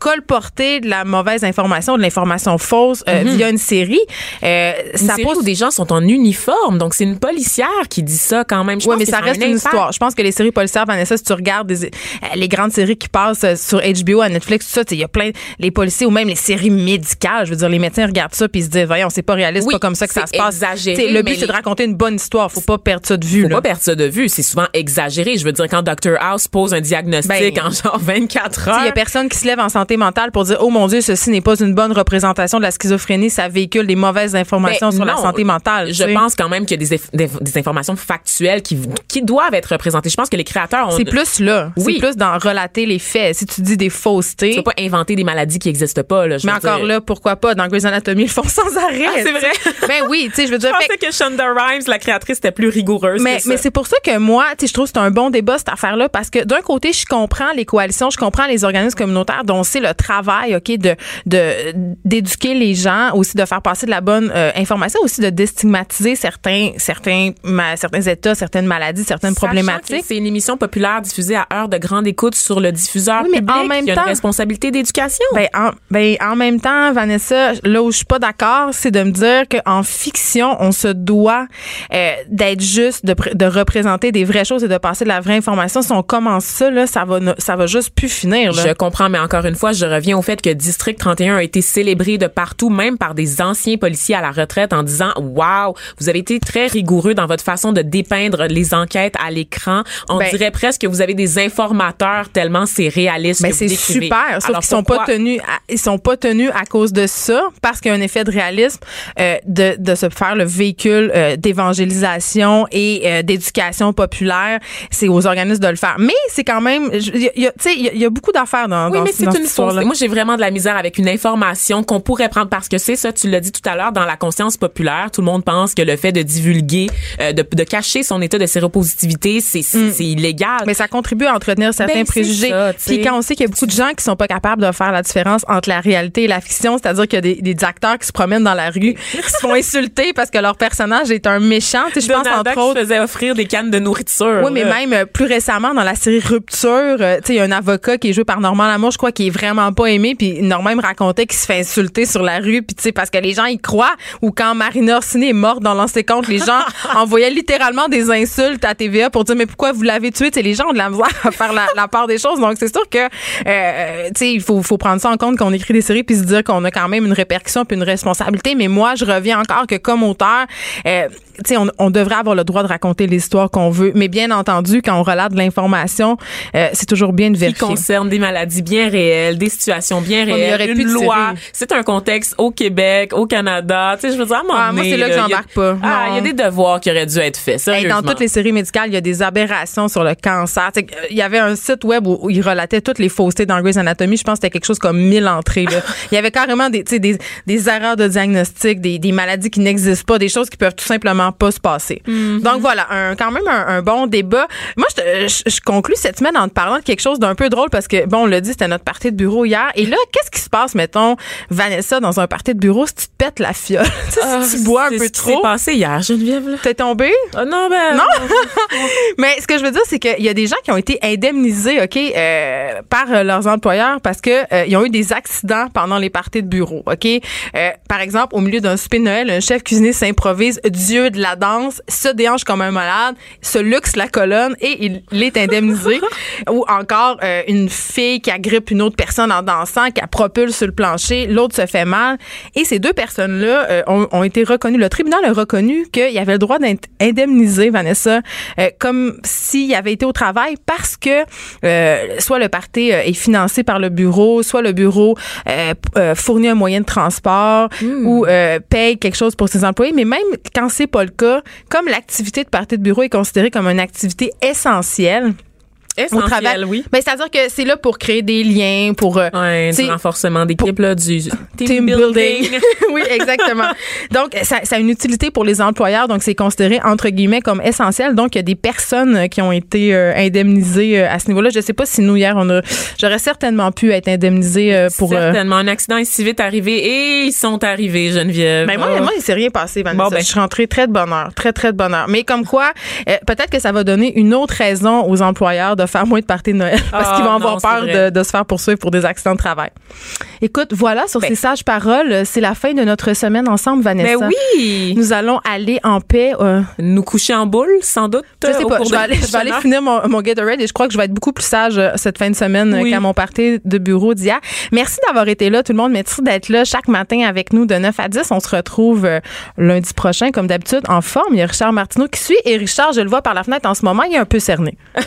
S1: colporter de la mauvaise information, de l'information fausse euh, via une série, euh,
S2: Une
S1: ça
S2: série
S1: pose
S2: où des gens sont en uniforme, donc c'est une policière qui dit ça quand même.
S1: Oui, mais ça reste
S2: un
S1: une
S2: impact.
S1: histoire. Je pense que les séries policières, Vanessa, si tu regardes des- euh, les grandes séries qui passent euh, sur HBO, à Netflix, tout ça, il y a plein, les policiers ou même les séries médicales, je veux dire, les médecins regardent ça puis ils se disent, voyons, c'est pas réaliste,
S2: Oui,
S1: c'est pas comme ça que ça se passe.
S2: exagéré,
S1: le but, c'est de raconter une bonne histoire. Faut pas perdre ça de vue,
S2: Faut
S1: là.
S2: pas perdre ça de vue. C'est souvent exagéré. Je veux dire, quand Dr House pose un diagnostic
S1: Ben,
S2: en genre 24 heures.
S1: Il y a personne qui se lève en santé mentale pour dire oh mon dieu ceci n'est pas une bonne représentation de la schizophrénie ça véhicule des mauvaises informations
S2: Ben,
S1: sur la santé mentale
S2: Je
S1: tu
S2: pense quand même qu'il y a des, eff- des, des informations factuelles qui, qui doivent être représentées. Je pense que les créateurs ont.
S1: c'est plus là
S2: Oui.
S1: c'est plus dans relater les faits si tu dis des
S2: Tu
S1: faussetés
S2: vas pas inventer des maladies qui n'existent pas. Là, je
S1: mais encore
S2: dire.
S1: là pourquoi pas? Dans Grey's Anatomy ils le font sans arrêt
S2: Ah, c'est
S1: tu
S2: vrai?
S1: ben oui tu sais je veux dire
S2: Je
S1: fait-
S2: pensais que Shonda Rhimes, la créatrice, était plus rigoureuse.
S1: mais,
S2: que ça.
S1: mais c'est pour ça que moi, tu sais, je trouve que c'est un bon débat, cette affaire-là, parce que d'un côté, je comprends les coalitions, je comprends les organismes communautaires dont c'est le travail, OK, de, de, d'éduquer les gens, aussi de faire passer de la bonne euh, information, aussi de déstigmatiser certains, certains, ma- certains états, certaines maladies, certaines
S2: Sachant
S1: problématiques.
S2: que C'est une émission populaire diffusée à heure de grande écoute sur le diffuseur
S1: Oui, mais
S2: public.
S1: en même
S2: Il y a
S1: temps-
S2: une responsabilité d'éducation.
S1: Ben en, ben, en même temps, Vanessa, là où je suis pas d'accord, c'est de me dire qu'en fiction, on se doit euh, d'être juste, de, de représenter des vraies choses et de passer de la vraie information. Si on commence ça, là, ça va, ne- ça va juste plus finir. Là.
S2: Je comprends, mais encore une fois, je reviens au fait que District 31 a été célébré de partout, même par des anciens policiers à la retraite, en disant Wow, vous avez été très rigoureux dans votre façon de dépeindre les enquêtes à l'écran. On
S1: Ben-
S2: dirait presque que vous avez des informateurs tellement c'est réaliste.
S1: Mais
S2: que
S1: c'est super, sauf
S2: Alors,
S1: qu'ils sont pas tenus, à- ils sont pas tenus à cause de ça, parce qu'il y a un effet de réalisme euh, de, de se faire le véhicule euh, d'évangélisation et euh, d'éducation populaire. C'est aux organismes de le faire, mais c'est quand même, tu sais, il y, a- il y a beaucoup d'affaires dans.
S2: Oui,
S1: dans,
S2: mais c'est une
S1: histoire-là.
S2: Moi, j'ai vraiment de la misère avec une information qu'on pourrait prendre parce que c'est ça, tu l'as dit tout à l'heure, dans la conscience populaire, tout le monde pense que le fait de divulguer, euh, de, de cacher son état de séropositivité, c'est c'est c'est illégal.
S1: Mm. Mais ça contribue à entretenir certains
S2: Ben, c'est
S1: préjugés.
S2: ça.
S1: Puis quand on sait qu'il y a beaucoup de gens qui sont pas capables de faire la différence entre la réalité et la fiction, c'est-à-dire qu'il y a des, des acteurs qui se promènent dans la rue, qui se font insulter parce que leur personnage est un méchant. Tu sais, je pense entre autres.
S2: faisait offrir des cannes de nourriture.
S1: Oui, mais
S2: là.
S1: même euh, plus récemment, dans la série Rupture, euh, tu sais, il y a un avocat qui est joué par Normand Lamour, je crois, qui est vraiment pas aimé, puis Normand me racontait qu'il se fait insulter sur la rue, puis tu sais, parce que les gens y croient, ou quand Marina Orsini est morte dans l'ancien compte, les gens [laughs] envoyaient littéralement des insultes à TVA pour dire, mais pourquoi vous l'avez tué? Tu sais, les gens ont de la misère à faire la, la part des choses, donc c'est sûr que, euh, tu sais, il faut, faut prendre ça en compte qu'on écrit des séries, puis se dire qu'on a quand même une répercussion puis une responsabilité, mais moi, je reviens encore que comme auteur, euh, tu sais, on, on devrait avoir le droit de raconter l'histoire qu'on veut, mais bien entendu, quand on relate de l'information, euh, c'est toujours bien de
S2: qui
S1: vérifier.
S2: concerne des maladies bien réelles, des situations bien réelles, une loi. C'est un contexte au Québec, au Canada. Tu sais, je veux dire, à
S1: Ah, moi, c'est là que j'embarque pas.
S2: Ah, il y a des devoirs qui auraient dû être faits.
S1: Hey, dans toutes les séries médicales, il y a des aberrations sur le cancer. Il y avait un site web où, où il relatait toutes les faussetés dans Grey's Anatomy. Je pense que c'était quelque chose comme 1000 entrées. [laughs] Il y avait carrément des, tu sais, des, des erreurs de diagnostic, des, des maladies qui n'existent pas, des choses qui peuvent tout simplement pas se passer. Donc voilà, un, quand même un, un bon débat. Moi, je, je, je conclus cette semaine en te parlant de quelque chose d'un peu drôle parce que, bon, on l'a dit, c'était notre partie de bureau hier. Et là, qu'est-ce qui se passe, mettons, Vanessa, dans un party de bureau, si tu te pètes la fiole? [laughs]
S2: Ah,
S1: si tu bois un
S2: c'est
S1: peu trop,
S2: passé hier, Geneviève. Là.
S1: t'es tombé?
S2: Ah non, ben.
S1: Non? [laughs] Mais ce que je veux dire, c'est qu'il y a des gens qui ont été indemnisés, OK, euh, par euh, leurs employeurs parce que euh, ils ont eu des accidents pendant les parties de bureau, OK? Euh, par exemple, au milieu d'un souper de Noël, un chef cuisinier s'improvise dieu de la danse, se déhanche comme un malade, se luxe la colonne et il, est indemnisé. [laughs] Ou encore une fille qui agrippe une autre personne en dansant qu'elle propulse sur le plancher, l'autre se fait mal. Et ces deux personnes-là euh, ont, ont été reconnues. Le tribunal a reconnu qu'il y avait le droit d'indemniser Vanessa euh, comme s'il avait été au travail parce que euh, soit le party euh, est financé par le bureau, soit le bureau fournit un moyen de transport ou euh, paye quelque chose pour ses employés. Mais même quand c'est pas le cas, comme l'activité de party de bureau est considérée comme une activité essentielle,
S2: Essentiel,
S1: au travail.
S2: oui.
S1: Ben, c'est-à-dire que c'est là pour créer des liens, pour euh,
S2: Ouais, du renforcement d'équipe, là, du
S1: team building. [laughs] [laughs] oui, exactement. Donc, ça, ça a une utilité pour les employeurs. Donc, c'est considéré, entre guillemets, comme essentiel. Donc, il y a des personnes qui ont été euh, indemnisées euh, à ce niveau-là. Je sais pas si nous, hier, on a, j'aurais certainement pu être indemnisée euh, pour... euh,
S2: Certainement. Un accident est si vite arrivé et ils sont arrivés, Geneviève.
S1: ben moi,
S2: Oh.
S1: moi, il s'est rien passé, Vanessa.
S2: Bon, ben.
S1: Je suis rentrée très de bonne heure, très, très de bonne heure. Mais comme quoi, euh, peut-être que ça va donner une autre raison aux employeurs de faire moins de parties de Noël parce
S2: Ah,
S1: qu'ils vont
S2: non,
S1: avoir peur de, de se faire poursuivre pour des accidents de travail. Écoute, voilà, sur
S2: Ben.
S1: ces sages paroles, euh, c'est la fin de notre semaine ensemble, Vanessa.
S2: Ben oui!
S1: Nous allons aller en paix. euh,
S2: Nous coucher en boule, sans doute.
S1: je sais
S2: au
S1: pas, je
S2: de
S1: vais, aller, je vais aller finir mon, mon Gatorade et je crois que je vais être beaucoup plus sage euh, cette fin de semaine euh,
S2: Oui.
S1: qu'à mon party de bureau d'hier. Merci d'avoir été là, tout le monde. Merci d'être là chaque matin avec nous de 9 à 10. On se retrouve euh, lundi prochain, comme d'habitude, en forme. Il y a Richard Martineau qui suit et Richard, je le vois par la fenêtre en ce moment, il est un peu cerné. [laughs]